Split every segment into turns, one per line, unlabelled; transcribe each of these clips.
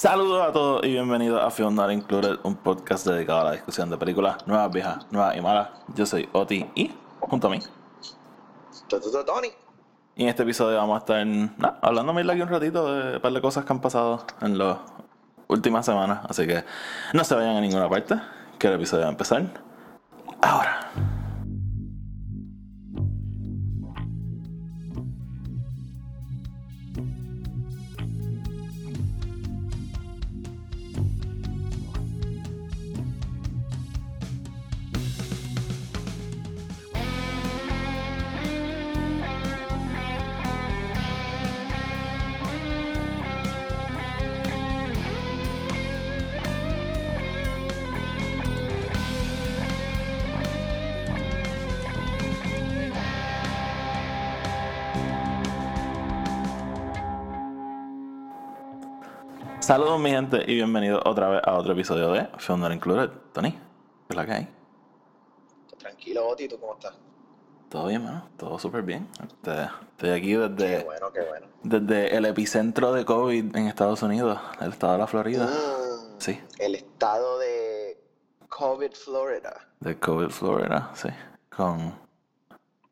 Saludos a todos y bienvenidos a Film Not Included, un podcast dedicado a la discusión de películas nuevas, viejas, nuevas y malas. Yo soy Oti y junto a mí.
Tony.
Y en este episodio vamos a estar nah, hablando aquí un ratito de un par de cosas que han pasado en las últimas semanas. Así que no se vayan a ninguna parte, que el episodio va a empezar ahora. Saludos mi gente y bienvenidos otra vez a otro episodio de Film Not Included. Tony, ¿qué es la que hay?
Tranquilo, Oti, ¿tú cómo estás?
Todo bien, mano. Todo súper bien. Este, estoy aquí desde,
Qué bueno, qué bueno.
desde el epicentro de COVID en Estados Unidos, el estado de la Florida.
Mm,
Sí,
El estado de COVID, Florida.
de COVID, Florida, sí. Con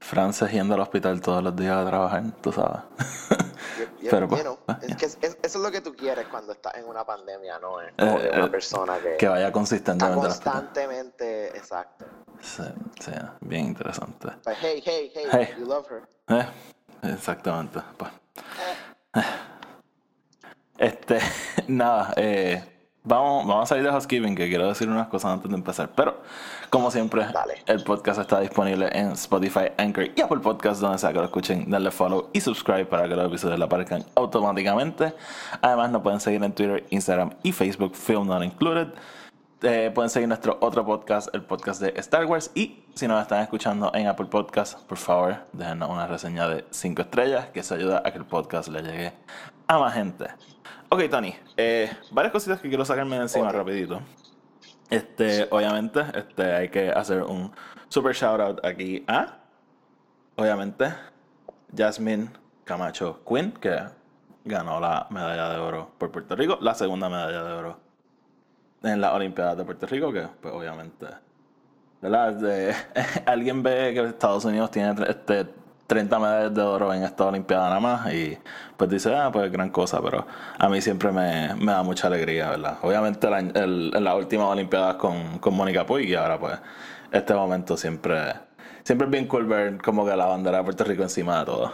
Frances yendo al hospital todos los días a trabajar, tú sabes. Pero,
you
pues,
know,
pues,
es que es- es- eso es lo que tú quieres cuando estás en una pandemia, ¿no? Es como
Eh,
que una
eh,
persona que,
que vaya consistentemente
constantemente, exacto.
Sí, sí, bien interesante.
Pues, hey, hey, hey,
Hey.
you love her.
Eh, exactamente. Pues. Este, nada, eh, vamos, vamos a salir de housekeeping, que quiero decir unas cosas antes de empezar. Pero, como siempre,
Dale.
el podcast está disponible en Spotify, Anchor y Apple Podcast, donde sea que lo escuchen. Darle follow y subscribe para que los episodios le aparezcan automáticamente. Además, nos pueden seguir en Twitter, Instagram y Facebook, Film Not Included. Eh, pueden seguir nuestro otro podcast, el podcast de Star Wars. Y si nos están escuchando en Apple Podcast, por favor, déjenos una reseña de 5 estrellas, que eso ayuda a que el podcast le llegue a más gente. Ok, Tony, eh, varias cositas que quiero sacarme de encima
Ok.
rapidito. Este, obviamente, este, hay que hacer un super shout out aquí a, obviamente, Jasmine Camacho Quinn, que ganó la medalla de oro por Puerto Rico, la segunda medalla de oro en las Olimpiadas de Puerto Rico, que pues obviamente, ¿verdad? De- alguien ve que Estados Unidos tiene este, 30 medallas de oro en esta Olimpiada nada más y pues dice, ah, pues gran cosa, pero a mí siempre me, me da mucha alegría, ¿verdad? Obviamente la- el- en las últimas Olimpiadas con, con Mónica Puig y ahora pues este momento siempre, siempre es bien cool ver como que la bandera de Puerto Rico encima de todo.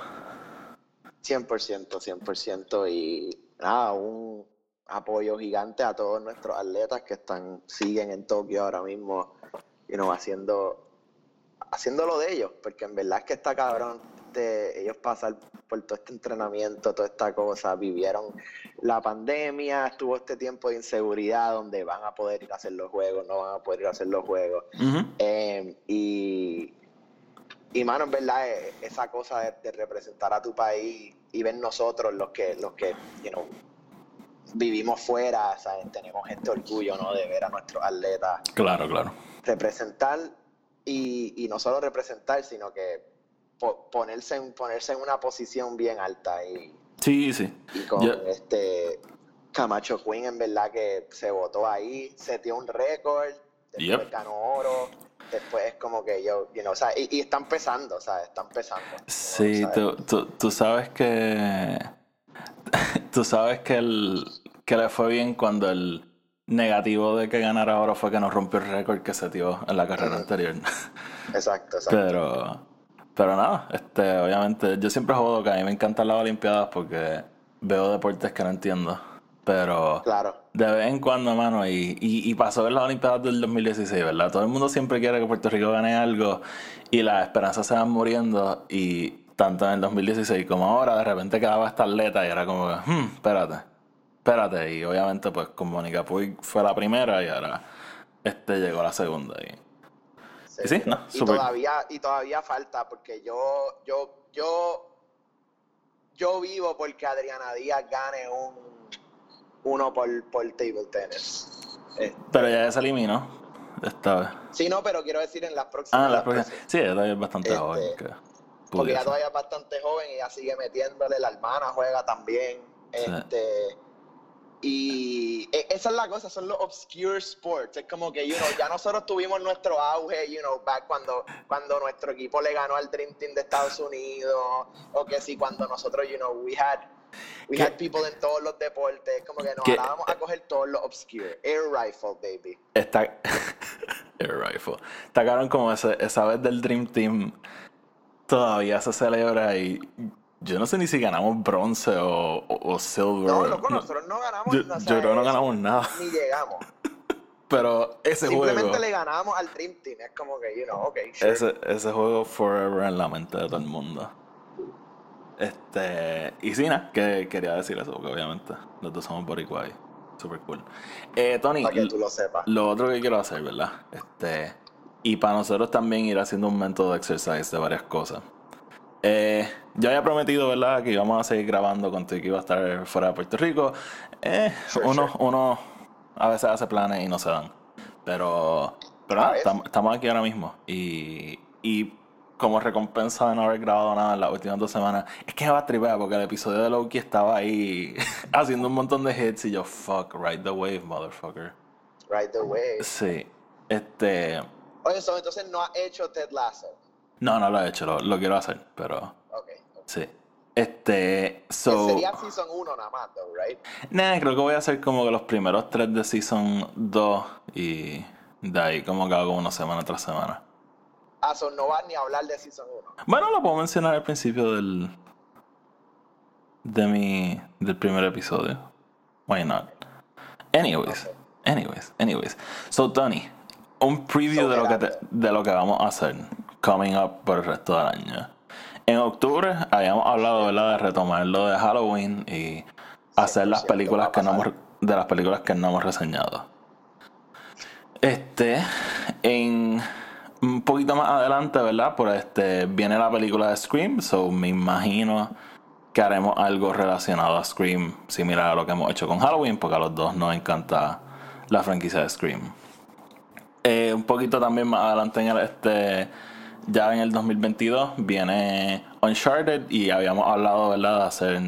100%, 100%. Y nada, un apoyo gigante a todos nuestros atletas que están siguen en Tokio ahora mismo, you know, haciendo, haciendo lo de ellos, porque en verdad es que está cabrón de ellos pasar por todo este entrenamiento, toda esta cosa, vivieron la pandemia, estuvo este tiempo de inseguridad donde van a poder ir a hacer los juegos, no van a poder ir a hacer los juegos. Eh, y, y mano, en verdad, eh, esa cosa de, de representar a tu país y ver nosotros los que, los que, you know, vivimos fuera, ¿sabes? tenemos este orgullo, ¿no? De ver a nuestros atletas
Claro, claro.
representar y, y no solo representar, sino que po- ponerse en, ponerse en una posición bien alta y,
Sí, sí.
y con este Camacho Queen en verdad que se votó ahí, se dio un récord, después
Yep.
ganó oro, después es como que yo, you know, o sea, y, y está empezando, ¿sabes? Está empezando. you know,
Sí,
¿sabes?
tú, tú, tú sabes que. Tú sabes que, el, que le fue bien cuando el negativo de que ganara oro fue que nos rompió el récord que se dio en la carrera anterior.
Exacto, exacto.
Pero. Pero nada, este, obviamente, yo siempre jodo que a mí me encantan las Olimpiadas porque veo deportes que no entiendo. Pero.
Claro,
De vez en cuando, mano, y, y, y pasó en las Olimpiadas del 2016, ¿verdad? Todo el mundo siempre quiere que Puerto Rico gane algo y las esperanzas se van muriendo y tanto en el 2016 como ahora de repente quedaba esta atleta y era como hmm, espérate, espérate. Y obviamente pues con Mónica Puig fue la primera y ahora este llegó la segunda. Y... Y sí, no,
y todavía, y todavía falta, porque yo, yo, yo, yo vivo porque Adriana Díaz gane un uno por, por table tennis. Eh,
Pero ya se eliminó esta vez.
sí, no, pero quiero decir en las próximas.
Ah, la
las
próxima.
próximas.
Sí, ella todavía es bastante
Este,
joven. Que
Porque ella todavía es bastante joven y ella sigue metiéndole, la hermana juega también.
Sí.
Y, esa es la cosa, son los obscure sports. Es como que, you know, ya nosotros tuvimos nuestro auge, you know, back cuando, cuando nuestro equipo le ganó al Dream Team de Estados Unidos, o que sí, cuando nosotros, you know, we had, we had people en todos los deportes. Como que nos vamos a coger todos los obscure. Air Rifle, baby.
Está... Air Rifle. Está como ese, esa vez del Dream Team todavía se celebra y yo no sé ni si ganamos bronce o, o, silver.
No, loco, nosotros no ganamos
Yo, yo creo que no ganamos nada.
Ni llegamos.
Pero ese
Simplemente
juego.
Simplemente le ganamos al Dream Team. Es como que, you know, ok. Sure.
Ese, ese juego forever en la mente de todo el mundo. Este. Y sí, nada, que quería decir eso, porque obviamente los dos somos boricuay. Super cool. Eh, Tony,
Para que tú lo sepas.
lo otro que quiero hacer, ¿verdad? Este. Y para nosotros también ir haciendo un método de exercise de varias cosas. Eh, yo había prometido, ¿verdad?, que íbamos a seguir grabando contigo que iba a estar fuera de Puerto Rico. Eh,
Sure,
uno,
sure.
uno a veces hace planes y no se dan. Pero, pero nada, estamos, aquí ahora mismo. Y, y como recompensa de no haber grabado nada en las últimas dos semanas, es que me va a tripear porque el episodio de Loki estaba ahí haciendo un montón de hits y yo, fuck, ride the wave, motherfucker.
Right the way.
Sí. Este.
Oye, so, entonces no has hecho Ted Lasso.
No, no lo he hecho, lo, lo quiero hacer, pero
Ok. ok.
sí. Este. So.
sería season 1 nada más, though, right?
Nah, creo que voy a hacer como que los primeros tres de Season 2 y de ahí como que hago una semana tras semana.
Ah, so no vas ni a hablar de season 1.
Bueno, lo puedo mencionar al principio del. de mi. del primer episodio. Why not? Anyways, anyways, anyways. So, Tony, un preview de lo, que te- de lo que vamos a hacer coming up por el resto del año. En octubre habíamos hablado, ¿verdad?, de retomar lo de Halloween y hacer las
100%
películas que no hemos, de las películas que no hemos reseñado. Este, en un poquito más adelante, ¿verdad? Por este viene la película de Scream, so me imagino que haremos algo relacionado a Scream, similar a lo que hemos hecho con Halloween, porque a los dos nos encanta la franquicia de Scream. Eh, un poquito también más adelante en el, este ya en el 2022 viene Uncharted y habíamos hablado, ¿verdad? De hacer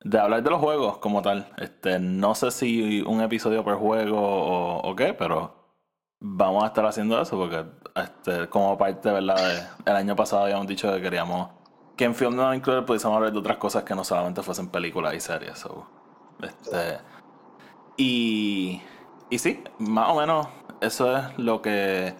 de hablar de los juegos como tal. Este, no sé si un episodio por juego o, qué, pero vamos a estar haciendo eso porque este, como parte, ¿verdad? el año pasado habíamos dicho que queríamos que en Film No Included pudiésemos hablar de otras cosas que no solamente fuesen películas y series. so, este, y, y sí, más o menos eso es lo que...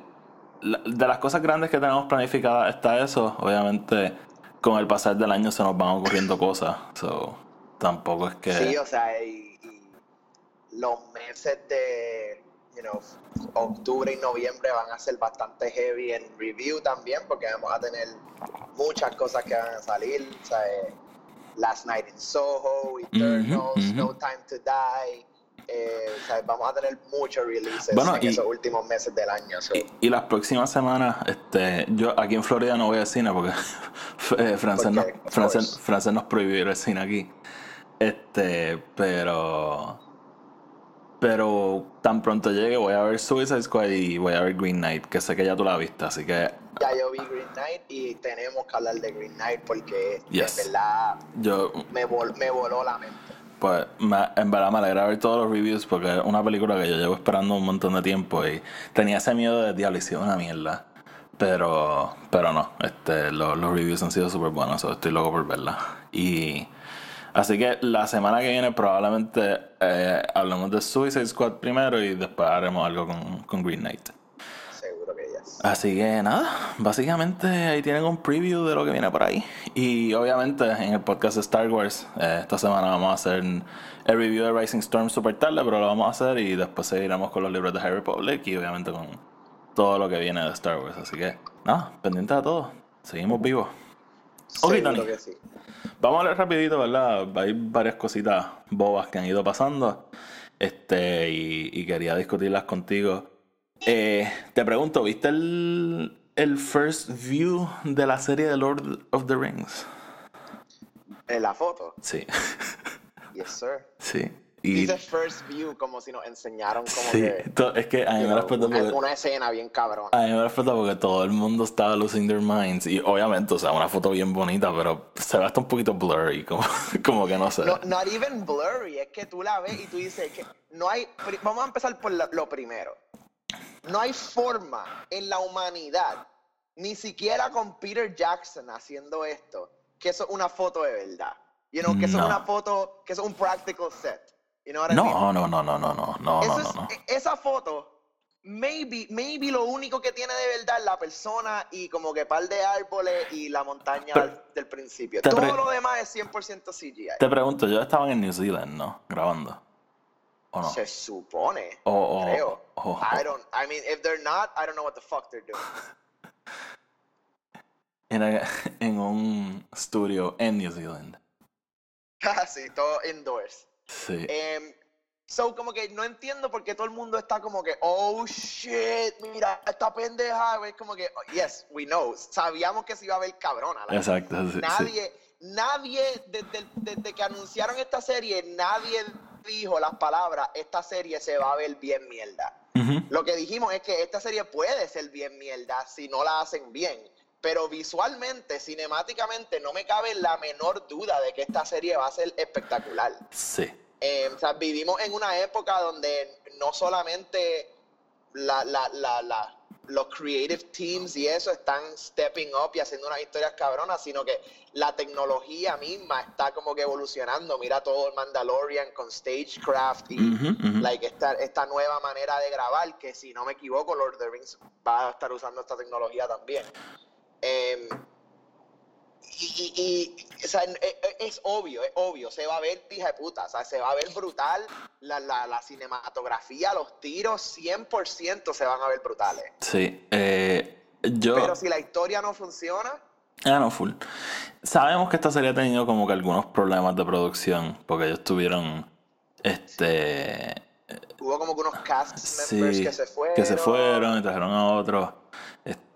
la- De las cosas grandes que tenemos planificadas está eso. Obviamente con el pasar del año se nos van ocurriendo cosas. So, tampoco es que...
Sí, o sea, y, y los meses de, you know, octubre y noviembre van a ser bastante heavy en review también, porque vamos a tener muchas cosas que van a salir, o sea, Last Night in Soho, Eternals. No Time to Die, eh, o sea, vamos a tener muchos releases
Bueno,
en
y-
esos últimos meses del año. so,
Y, y las próximas semanas, este, yo aquí en Florida no voy al cine porque eh, Francés, nos, Francés. Francés nos prohibió ir al cine aquí. Este, pero. Pero tan pronto llegue voy a ver Suicide Squad y voy a ver Green Knight, que sé que ya tú la viste, así que
ya yo vi Green Knight y tenemos que hablar de Green Knight porque
Yes.
en verdad
yo,
me, vol- me voló la mente.
Pues, me- en verdad me alegra ver todos los reviews porque es una película que yo llevo esperando un montón de tiempo y tenía ese miedo de diablo, una mierda. Pero, pero no, este, lo- los reviews han sido súper buenos, so estoy loco por verla. Y así que la semana que viene probablemente eh, hablemos de Suicide Squad primero y después haremos algo con, con Green Knight. Así que nada, básicamente ahí tienen un preview de lo que viene por ahí. Y obviamente en el podcast de Star Wars, eh, esta semana vamos a hacer el review de Rising Storm super tarde, pero lo vamos a hacer y después seguiremos con los libros de Harry Republic y obviamente con todo lo que viene de Star Wars. Así que nada, pendiente de todo. Seguimos vivos. Ok, Tony.
sí.
Vamos a hablar rapidito, ¿verdad? Hay varias cositas bobas que han ido pasando. Este, y, y quería discutirlas contigo. Eh, te pregunto, ¿viste el, el first view de la serie de Lord of the Rings?
En la foto.
Sí.
Yes, sir.
sí. Y
Dice first view como si nos enseñaron como
sí,
que
es que a mí me
una,
porque,
una escena bien cabrón.
a mí me explotó porque todo el mundo estaba losing their minds. Y obviamente, o sea, una foto bien bonita, pero se ve hasta un poquito blurry, como, como que no sé.
No, not even blurry, es que tú la ves y tú dices que no hay. Vamos a empezar por lo primero. No hay forma en la humanidad, ni siquiera con Peter Jackson haciendo esto, que eso es una foto de verdad. You know, que eso
No.
es una foto, que eso es un practical set. You know what I mean?
No, no, no, no, no, no, no,
Eso
no,
es-
no, no.
e- Esa foto, maybe, maybe lo único que tiene de verdad es la persona y como que par de árboles y la montaña
Pero-
del, principio. Todo lo demás es 100% CGI.
Te pregunto, yo estaban en New Zealand, ¿no? Grabando. ¿O no?
Se supone. Creo. I don't. I mean, if they're not, I don't know what the fuck they're doing.
en, en un estudio en New Zealand.
sí, todo indoors.
Sí.
Em, so, como que no entiendo por qué todo el mundo está como que, oh shit, mira, esta pendeja. Es como que, oh, yes, we know. Sabíamos que se iba a ver cabrona. la
Exacto, sí, sí.
Nadie, nadie, desde, desde que anunciaron esta serie, nadie dijo las palabras, esta serie se va a ver bien mierda. Lo que dijimos es que esta serie puede ser bien mierda si no la hacen bien. Pero visualmente, cinemáticamente, no me cabe la menor duda de que esta serie va a ser espectacular.
Sí.
Eh, o sea, vivimos en una época donde no solamente la, la, la, la- los creative teams y eso están stepping up y haciendo unas historias cabronas, sino que la tecnología misma está como que evolucionando. Mira todo el Mandalorian con Stagecraft y like, esta, esta nueva manera de grabar, que si no me equivoco, Lord of the Rings va a estar usando esta tecnología también. Em, y, y- y, o sea, es, es- es obvio, es obvio, se va a ver hija de puta, o sea, se va a ver brutal, la, la, la cinematografía, los tiros, 100% se van a ver brutales.
Sí. Eh, yo.
Pero si la historia no funciona,
Ah, no, full. Sabemos que esta serie ha tenido como que algunos problemas de producción, porque ellos tuvieron. Este.
hubo como que unos cast members
Sí,
que se fueron.
que se fueron y trajeron a otros.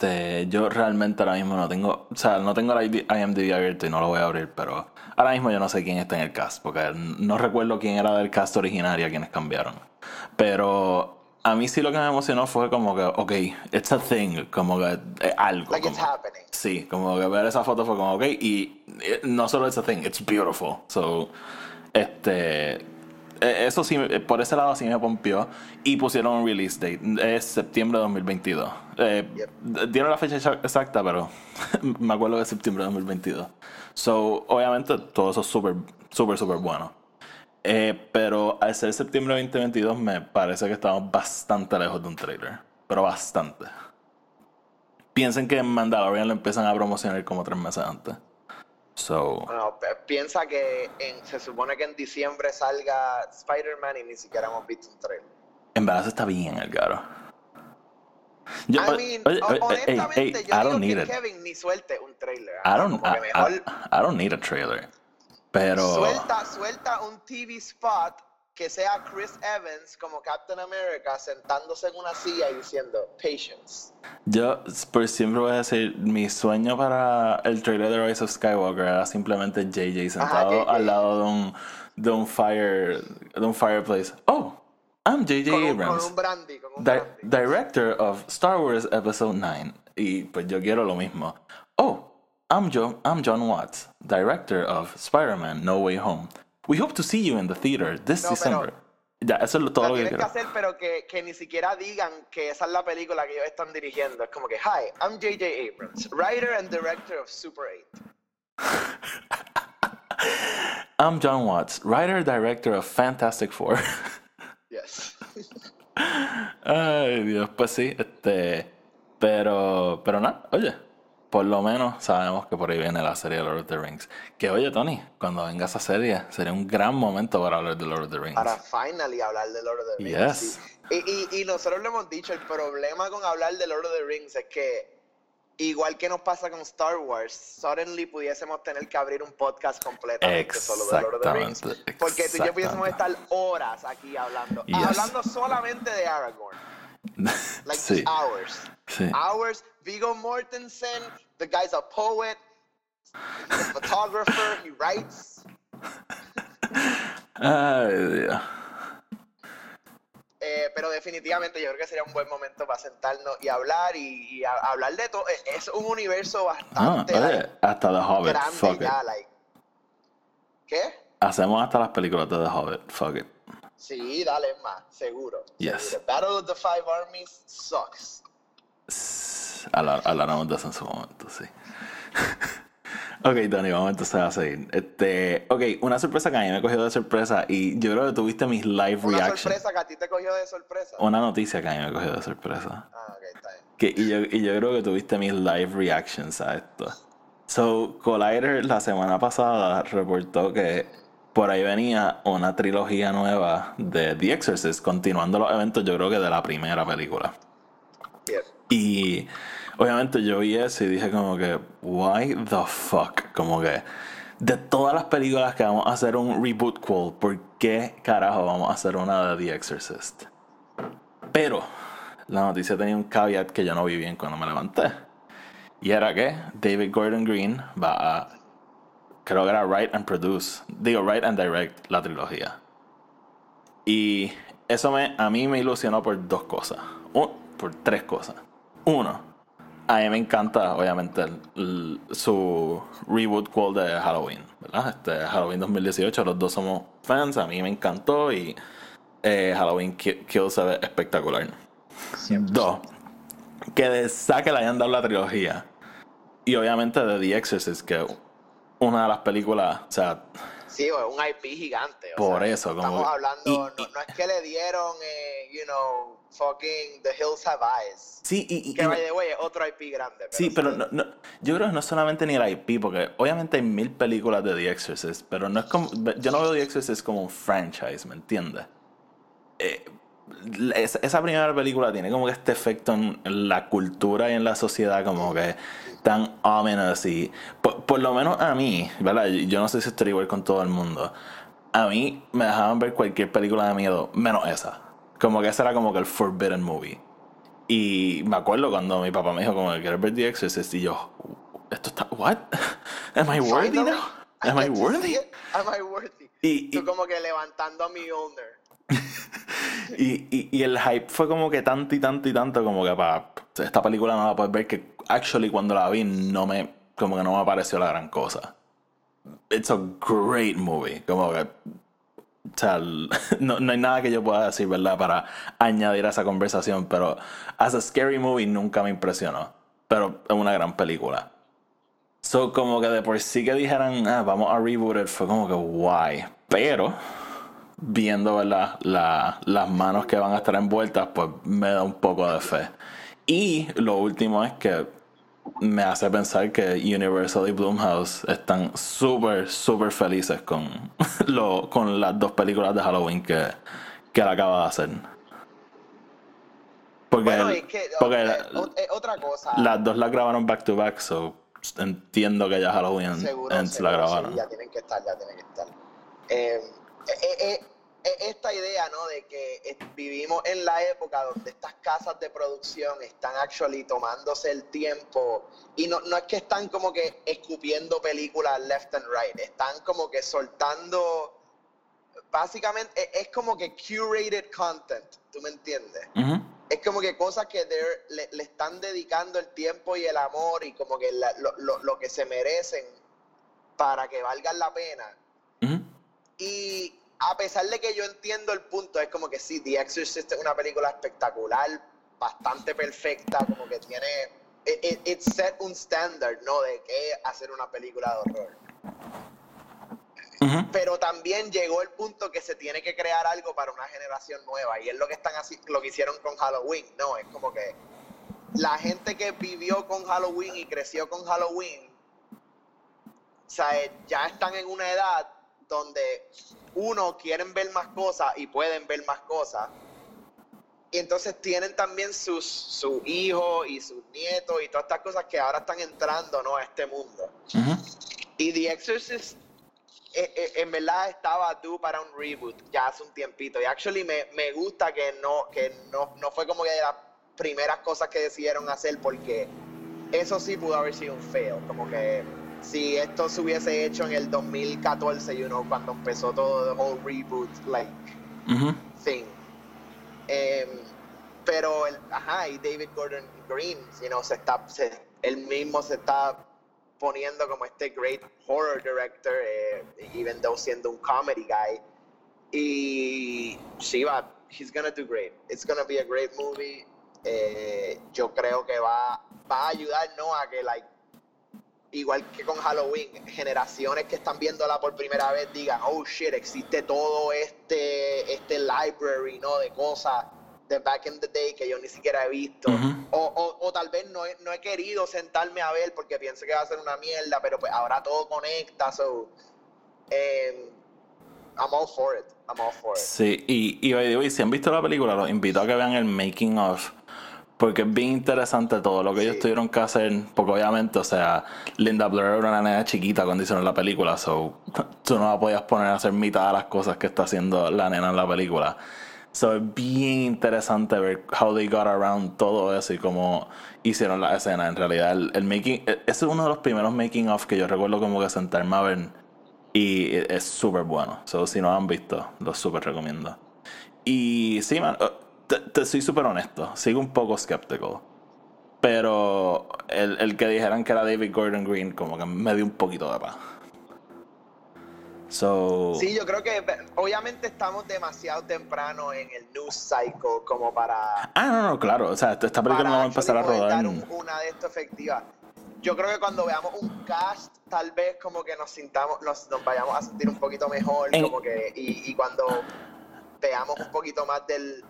Este, yo realmente ahora mismo no tengo, o sea, no tengo la IMDb abierto y no lo voy a abrir, pero ahora mismo yo no sé quién está en el cast, porque no recuerdo quién era del cast originario a quienes cambiaron. Pero a mí sí lo que me emocionó fue como que, ok, it's a thing, como que eh, algo.
Like it's
como-
happening.
Sí, como que ver esa foto fue como, ok, y eh, no solo it's a thing, it's beautiful. So, este, eso sí, eh, por ese lado sí me pompió. Y pusieron un release date, es septiembre de 2022. Eh,
Yep.
Dieron la fecha exa- exacta, pero me acuerdo que es septiembre de 2022. So, obviamente todo eso es súper, súper, súper bueno. Eh, pero al ser septiembre de 2022 me parece que estamos bastante lejos de un trailer. Pero bastante. Piensen que en Mandalorian lo empiezan a promocionar como tres meses antes. So,
Bueno, piensa que en- se supone que en diciembre salga Spider-Man y ni siquiera hemos visto un trailer.
en verdad está bien el caro. Yo-
I mean,
oye, oye,
honestamente,
ey,
yo
I
digo
don't need
que
it.
Kevin ni suelte un trailer.
I
ah,
don't, I-
mejor
I- I don't need a trailer. Pero.
suelta, suelta un TV spot que sea Chris Evans como Captain America sentándose en una silla y diciendo patience.
Yo por siempre voy a decir, mi sueño para el trailer de Rise of Skywalker era simplemente JJ sentado
JJ.
al lado de un, de un fire de un fireplace. Oh, I'm JJ
Con un, con
Abrams,
un brandy, con un
di-
brandy.
director of Star Wars Episode 9. Y pues yo quiero lo mismo. Oh, I'm John, I'm John Watts, director of Spider-Man No Way Home. We hope to see you in the theater this
No,
December. Ya, eso es todo lo que
tienes que hacer, pero que, que ni siquiera digan que esa es la película que ellos están dirigiendo. Es como que, hi, I'm J.J. Abrams, writer and director of Super 8.
I'm John Watts, writer director of Fantastic Four.
Yes.
Ay, Dios, pues sí, este. Pero, pero nada, oye, por lo menos sabemos que por ahí viene la serie de Lord of the Rings. Que oye, Tony, cuando venga esa serie, sería un gran momento para hablar de Lord of the Rings.
Para finally hablar de Lord of the Rings.
Yes.
sí. Y, y, y nosotros lo hemos dicho, el problema con hablar de Lord of the Rings es que, igual que nos pasa con Star Wars, suddenly pudiésemos tener que abrir un podcast completamente solo de Lord of the Rings. Porque tú y yo pudiésemos estar horas aquí hablando.
Yes.
Hablando solamente de Aragorn. Like
sí,
hours.
sí.
Hours. Vigo Mortensen, the guy's a poet, he's a photographer, he writes.
Ay, Dios.
Eh, pero definitivamente yo creo que sería un buen momento para sentarnos y hablar y, y a- hablar de todo. Eh, Es un universo
Ah,
bastante
oye,
like,
hasta The Hobbit,
grande
fuck it.
ya, like. ¿Qué?
Hacemos hasta las películas de The Hobbit, fuck it.
Sí, dale más, seguro.
Yes.
seguro. Battle of the Five Armies sucks.
Hablar- Hablaremos de eso en su momento, sí. ok, Tony, vamos entonces a seguir. Este, ok, una sorpresa que a mí me cogió de sorpresa y yo creo que tuviste mis live
Una
reactions.
sorpresa que a ti te cogió de sorpresa.
Una noticia que a mí me cogió de sorpresa.
Ah, ok, está bien.
Que, y, yo, y yo creo que tuviste mis live reactions a esto. So, Collider la semana pasada reportó que por ahí venía una trilogía nueva de The Exorcist, continuando los eventos, yo creo que de la primera película. Y obviamente yo vi eso y dije como que, why the fuck? Como que de todas las películas que vamos a hacer un reboot quote, ¿por qué carajo vamos a hacer una de The Exorcist? Pero la noticia tenía un caveat que yo no vi bien cuando me levanté. Y era que David Gordon Green va a, creo que era write and produce, digo write and direct la trilogía. Y eso me, a mí me ilusionó por dos cosas. Un- por tres cosas. Uno, a mí me encanta, obviamente, el- el- su reboot call de Halloween, ¿verdad? Este, Halloween 2018, los dos somos fans, a mí me encantó y eh, Halloween Ki- Kills se ve espectacular. Dos, que de saque le hayan dado la trilogía. Y obviamente de The Exorcist, que una de las películas, o sea,
Sí, un IP gigante. o
Por
sea,
eso, como
Estamos hablando,
y-
no, no es que le dieron, eh, you know, fucking The Hills Have Eyes.
sí, y, y-
Que by the way es otro IP grande. Pero
Sí, pero no, no- yo creo que no es solamente ni el IP, porque obviamente hay mil películas de The Exorcist, pero no es como, yo no veo The Exorcist como un franchise, ¿me entiendes? Eh, esa, esa primera película tiene como que este efecto en la cultura y en la sociedad como que tan ominous y por, por lo menos a mí, ¿verdad? Yo no sé si estoy igual con todo el mundo. A mí me dejaban ver cualquier película de miedo, menos esa. Como que ese era como que el forbidden movie. Y me acuerdo cuando mi papá me dijo como que quieres ver The Exorcist y yo, esto está, what? Am I worthy now? Am I worthy?
Am I worthy?
Y, y,
como que levantando a mi owner.
y, y- y el hype fue como que tanto y tanto y tanto como que para esta película no la puedes ver que actually cuando la vi no me como que no me pareció la gran cosa. It's a great movie, como que o sea, no, no hay nada que yo pueda decir, ¿verdad? Para añadir a esa conversación, pero as a scary movie nunca me impresionó. Pero es una gran película. So, como que de por sí que dijeran, ah, vamos a reboot it, fue como que guay. Pero, viendo ¿verdad? La- las manos que van a estar envueltas, pues me da un poco de fe. Y lo último es que me hace pensar que Universal y Blumhouse están súper, súper felices con, lo, con las dos películas de Halloween que, que él acaba de hacer. Porque,
Bueno, es que
porque la-
otra cosa.
las dos las grabaron back to back, so entiendo que ya Halloween
seguro,
la grabaron.
sí, ya tienen que estar, ya tienen que estar. Eh, eh, eh, esta idea, ¿no? De que eh, vivimos en la época donde estas casas de producción están actually tomándose el tiempo y no, no es que están como que escupiendo películas left and right, están como que soltando, básicamente es, es como que curated content, ¿tú me entiendes?
Ujú.
es como que cosas que le, le están dedicando el tiempo y el amor y como que la- lo, lo- lo que se merecen para que valgan la pena.
Ujú.
Y a pesar de que yo entiendo el punto, es como que sí, The Exorcist es una película espectacular, bastante perfecta, como que tiene... It, it- it set un standard, ¿no? De qué hacer una película de horror. Pero también llegó el punto que se tiene que crear algo para una generación nueva y es lo que están así lo que hicieron con Halloween no es como que la gente que vivió con Halloween y creció con Halloween o sea, ya están en una edad donde uno quieren ver más cosas y pueden ver más cosas y entonces tienen también sus sus hijos y sus nietos y todas estas cosas que ahora están entrando no a este mundo
Ujú.
y The Exorcist eh, eh, en verdad estaba due para un reboot ya hace un tiempito. Y actually me, me gusta que no, que no, no fue como que de las primeras cosas que decidieron hacer porque eso sí pudo haber sido un fail. Como que si esto se hubiese hecho en el 2014, you know, cuando empezó todo el whole reboot, like, thing. Em, pero, el, ajá, y David Gordon Green, you know, se está, se, él mismo se está poniendo como este great horror director, eh, even though siendo un comedy guy. Y Shiva, he's gonna do great. It's gonna be a great movie. Eh, yo creo que va, va a ayudar, ¿no? A que, like, igual que con Halloween, generaciones que están viéndola por primera vez digan, oh shit, existe todo este, este library, ¿no? De cosas de back in the day que yo ni siquiera he visto. O, o, o tal vez no he, no he querido sentarme a ver porque pienso que va a ser una mierda, pero pues ahora todo conecta, so... em, I'm all for it. I'm all for it.
Sí, y, y by the way, si han visto la película, los invito a que vean el making of. Porque es bien interesante todo lo que ellos tuvieron que hacer. Porque obviamente, o sea, Linda Blair era una nena chiquita cuando hicieron la película. So, tú no la podías poner a hacer mitad de las cosas que está haciendo la nena en la película. So, es bien interesante ver how they got around todo eso y cómo hicieron la escena. En realidad, el, el making. e- Ese es uno de los primeros making of que yo recuerdo como que sentarme a ver. Y es súper bueno. So, si no lo han visto, lo súper recomiendo. Y sí, man, te, te soy súper honesto. Sigo un poco escéptico. Pero el, el que dijeran que era David Gordon Green, como que me dio un poquito de paz. So.
Sí, yo creo que obviamente estamos demasiado temprano en el news cycle como para
Ah, no, no, claro. O sea, esta película no va a empezar a rodar.
dar un- una de esto efectiva. Yo creo que cuando veamos un cast, tal vez como que nos sintamos, nos, nos vayamos a sentir un poquito mejor,
En-
como que, y, y cuando veamos un poquito más del,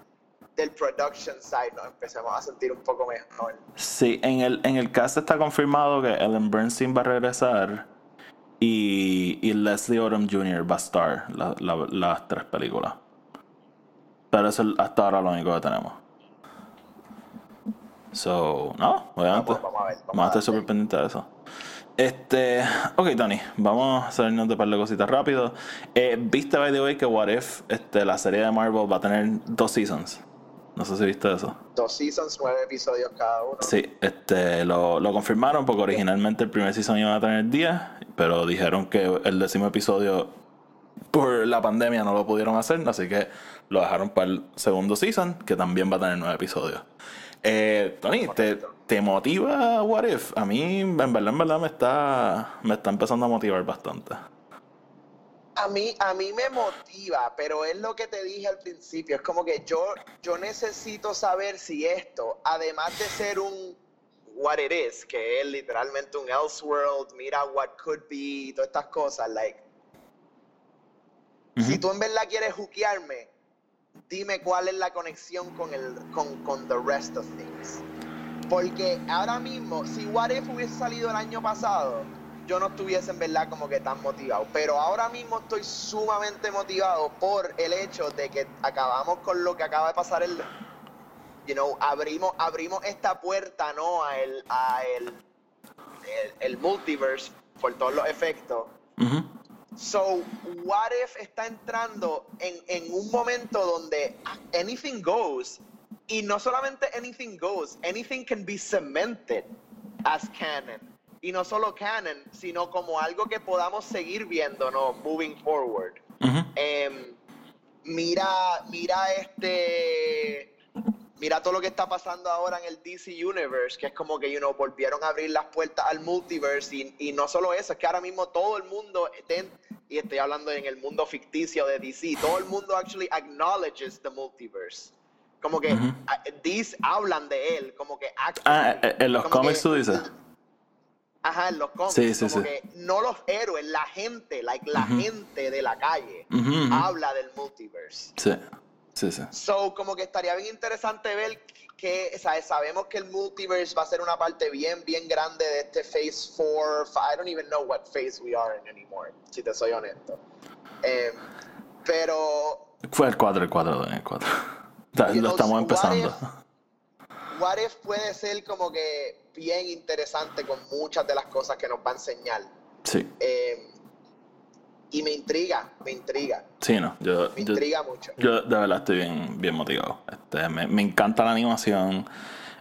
del production side, nos empecemos a sentir un poco mejor.
Sí, en el, en el cast está confirmado que Ellen Bernstein va a regresar y, y Leslie Odom Jr. va a estar la- la- las tres películas. Pero eso es hasta ahora lo único que tenemos. So, no, obviamente.
Vamos, vamos a ver, vamos
Vamos a estar súper pendientes de eso. Este, ok, Tony, vamos a salirnos de un par de cositas rápido. Eh, ¿Viste, by the way, que What If, este, la serie de Marvel, va a tener dos seasons? No sé si viste eso.
Dos seasons, nueve episodios cada uno.
Sí, este, lo, lo confirmaron porque originalmente el primer season iba a tener 10, pero dijeron que el décimo episodio por la pandemia no lo pudieron hacer, así que lo dejaron para el segundo season, que también va a tener nueve episodios. Eh, Tony, ¿te, ¿te motiva What If? A mí, en verdad, en verdad, me está, me está empezando a motivar bastante.
A mí, a mí me motiva, pero es lo que te dije al principio. Es como que yo, yo necesito saber si esto, además de ser un what it is, que es literalmente un Elseworld, mira what could be, todas estas cosas, like, si tú en verdad quieres juquearme, dime cuál es la conexión con el, con, con the rest of things. Porque ahora mismo, si What If hubiese salido el año pasado, yo no estuviese en verdad como que tan motivado. Pero ahora mismo estoy sumamente motivado por el hecho de que acabamos con lo que acaba de pasar el. You know, abrimos, abrimos esta puerta, ¿no? A el, a el, el, el multiverse por todos los efectos. So, what if está entrando en, en un momento donde anything goes, y no solamente anything goes, anything can be cemented as canon. Y no solo canon, sino como algo que podamos seguir viendo, ¿no? Moving forward. Em, mira, mira este. Mira todo lo que está pasando ahora en el DC Universe, que es como que, you know, volvieron a abrir las puertas al multiverse. Y, y no solo eso, es que ahora mismo todo el mundo, y estoy hablando en el mundo ficticio de DC, todo el mundo actually acknowledges the multiverse. Como que ah, DC hablan de él, como que
Ah,
actually,
eh, en los cómics tú dices.
Ajá, en los cómics.
Sí, sí,
como
sí.
que no los héroes, la gente, like la gente de la calle habla del multiverse.
Sí, sí, sí.
So, como que estaría bien interesante ver que, o sea, sabemos que el multiverse va a ser una parte bien, bien grande de este Phase 4. I don't even know what phase we are in anymore, si te soy honesto. Em, pero,
Fue el 4, el 4, el 4.
You
Lo
know,
estamos
what
empezando.
if- what if puede ser como que bien interesante con muchas de las cosas que nos va a enseñar.
Sí,
Em, y me intriga, me intriga,
sí, no. Yo,
me
yo,
intriga mucho.
yo de verdad estoy bien, bien motivado. Este, me, me encanta la animación.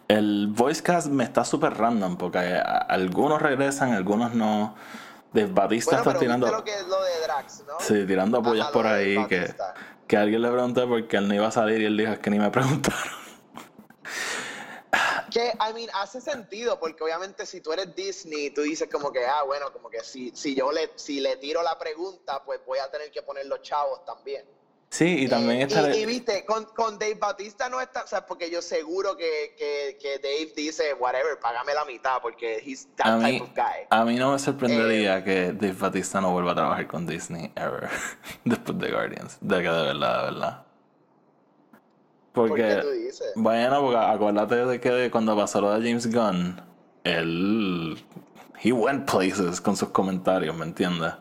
el voice cast me está súper random porque a- algunos regresan, algunos no. Dave Batista
Bueno,
está tirando.
lo que es lo de Drax, ¿no?
Sí, tirando apoyas por
de
ahí que, que alguien le preguntó por qué él no iba a salir y él dijo es que ni me preguntaron.
Que, I mean, hace sentido, porque obviamente si tú eres Disney, tú dices como que, ah, bueno, como que si, si yo le, si le tiro la pregunta, pues voy a tener que poner los chavos también.
Sí, y también
Eh,
está.
y, y viste, con, con Dave Bautista no está, o sea, porque yo seguro que, que, que Dave dice, whatever, págame la mitad, porque he's
a
that
mí,
type of guy.
a mí no me sorprendería
Eh,
que Dave Batista no vuelva a trabajar con Disney ever después de Guardians. De que de verdad, de verdad.
¿Por
Porque,
qué tú dices?
bueno, porque acuérdate de que cuando pasó lo de James Gunn, él. He went places con sus comentarios, ¿me entiendes?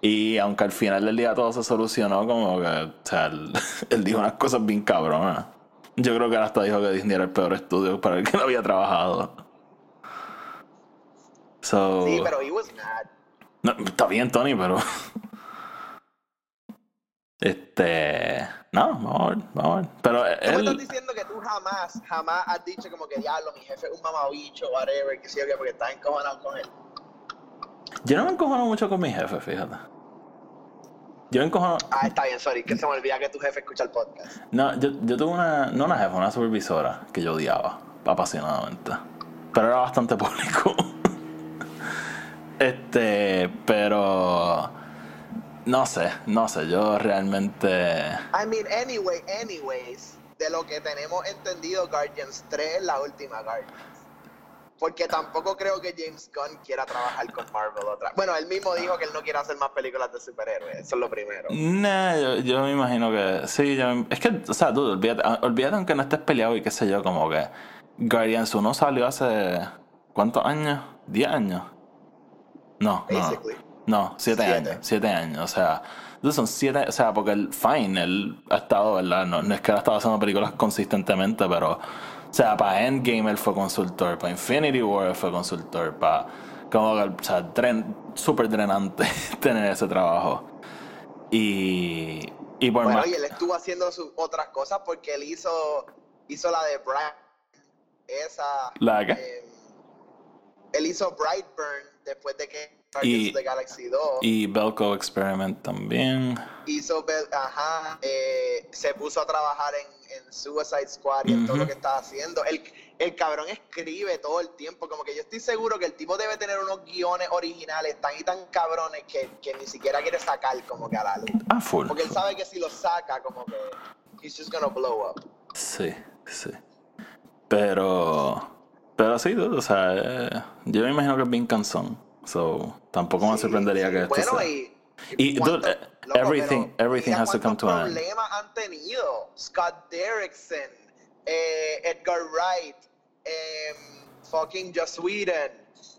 Y aunque al final del día todo se solucionó, como que, o sea, él, él dijo unas cosas bien cabronas. Yo creo que él hasta dijo que Disney era el peor estudio para el que no había trabajado. So,
Sí, pero he was mad.
no, está bien, Tony, pero. Este. No, vamos a ver, vamos a ver. Pero
Tú me estás
él.
diciendo que tú jamás, jamás has dicho como que diablo, mi jefe es un mamabicho, whatever, que sí o qué, porque estás encojonado con él.
Yo no me encojono mucho con mi jefe, fíjate. Yo me encojono.
Ah, está bien, sorry, que se me olvida que tu jefe escucha el podcast.
No, yo, yo tuve una. No una jefa, una supervisora que yo odiaba apasionadamente. Pero era bastante público. Este. Pero. No sé, no sé. Yo realmente.
I mean, anyway, anyways, de lo que tenemos entendido, Guardians 3 es la última Guardians. Porque tampoco creo que James Gunn quiera trabajar con Marvel otra. Bueno, él mismo dijo que él no quiere hacer más películas de superhéroes. Eso es lo primero.
Nah, yo, yo me imagino que. Sí, yo, es que, o sea, tú, olvídate, olvídate aunque no estés peleado y qué sé yo, como que. Guardians 1 salió hace. ¿Cuántos años? ¿10 años? No, no. No, 7
Siete.
años. 7 años, o sea. Entonces son 7. O sea, porque el Fine, él ha estado, ¿verdad? No, no es que él ha estado haciendo películas consistentemente, pero. O sea, para Endgame él fue consultor, para Infinity War él fue consultor, para. Como que, o sea, dren, súper drenante tener ese trabajo. Y. Y por
Bueno,
más.
y él estuvo haciendo sus otras cosas porque él hizo, hizo la de Bright. Esa.
¿La de qué?
eh, él hizo Brightburn después de que
Y-
Guardians of the Galaxy 2.
Y Belko Experiment también.
hizo, ajá, eh, se puso a trabajar en, en Suicide Squad y en todo lo que estaba haciendo. El, el cabrón escribe todo el tiempo, como que yo estoy seguro que el tipo debe tener unos guiones originales tan y tan cabrones que, que ni siquiera quiere sacar como que a la luz.
Ah, full.
Porque él sabe que si los saca, como que he's just gonna blow up.
Sí, sí. Pero. Pero sí, o sea, eh, yo me imagino que es bien cansón. So, tampoco me
Sí,
sorprendería
sí.
que esto
bueno,
sea.
y,
Y, dude, eh,
loco,
everything-
pero
everything has to come to an end.
problemas han tenido Scott Derrickson, eh, Edgar Wright, em, fucking Joss Whedon,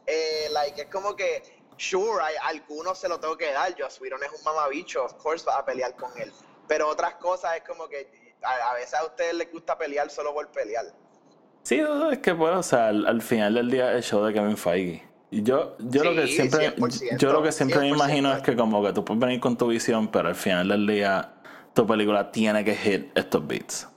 eh, like es como que sure, hay, algunos se lo tengo que dar. Joss Whedon es un mamabicho, of course va a pelear con él, pero otras cosas es como que a, a veces a ustedes les gusta pelear solo por pelear.
Sí, es que pues, o sea, al, al final del día el show de Kevin Feige. Yo, yo lo que siempre,
100%,
yo lo que siempre me
100%.
imagino es que como que tú puedes venir con tu visión, pero al final del día tu película tiene que hit estos beats.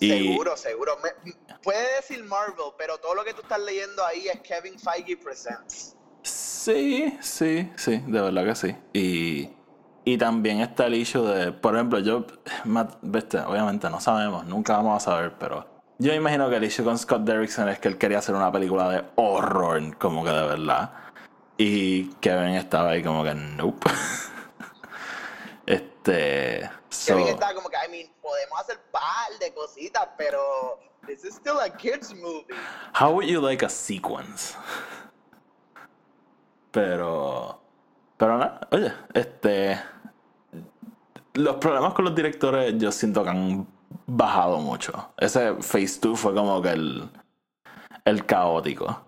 Y
Seguro, seguro. Me- puede decir Marvel, pero todo lo que tú estás leyendo ahí es Kevin Feige Presents.
Sí, sí, sí, de verdad que sí. Y, y también está el issue de, por ejemplo, yo, Matt, viste, obviamente no sabemos, nunca vamos a saber, pero yo me imagino que el issue con Scott Derrickson es que él quería hacer una película de horror, como que de verdad. Y Kevin estaba ahí como que, nope. este, so,
Kevin está como que, I mean, podemos hacer par de cositas, pero this is still a kids movie.
how would you like a sequence? Pero, pero nada, oye, este, los problemas con los directores yo siento que han bajado mucho. Ese Phase 2 fue como que el, el caótico.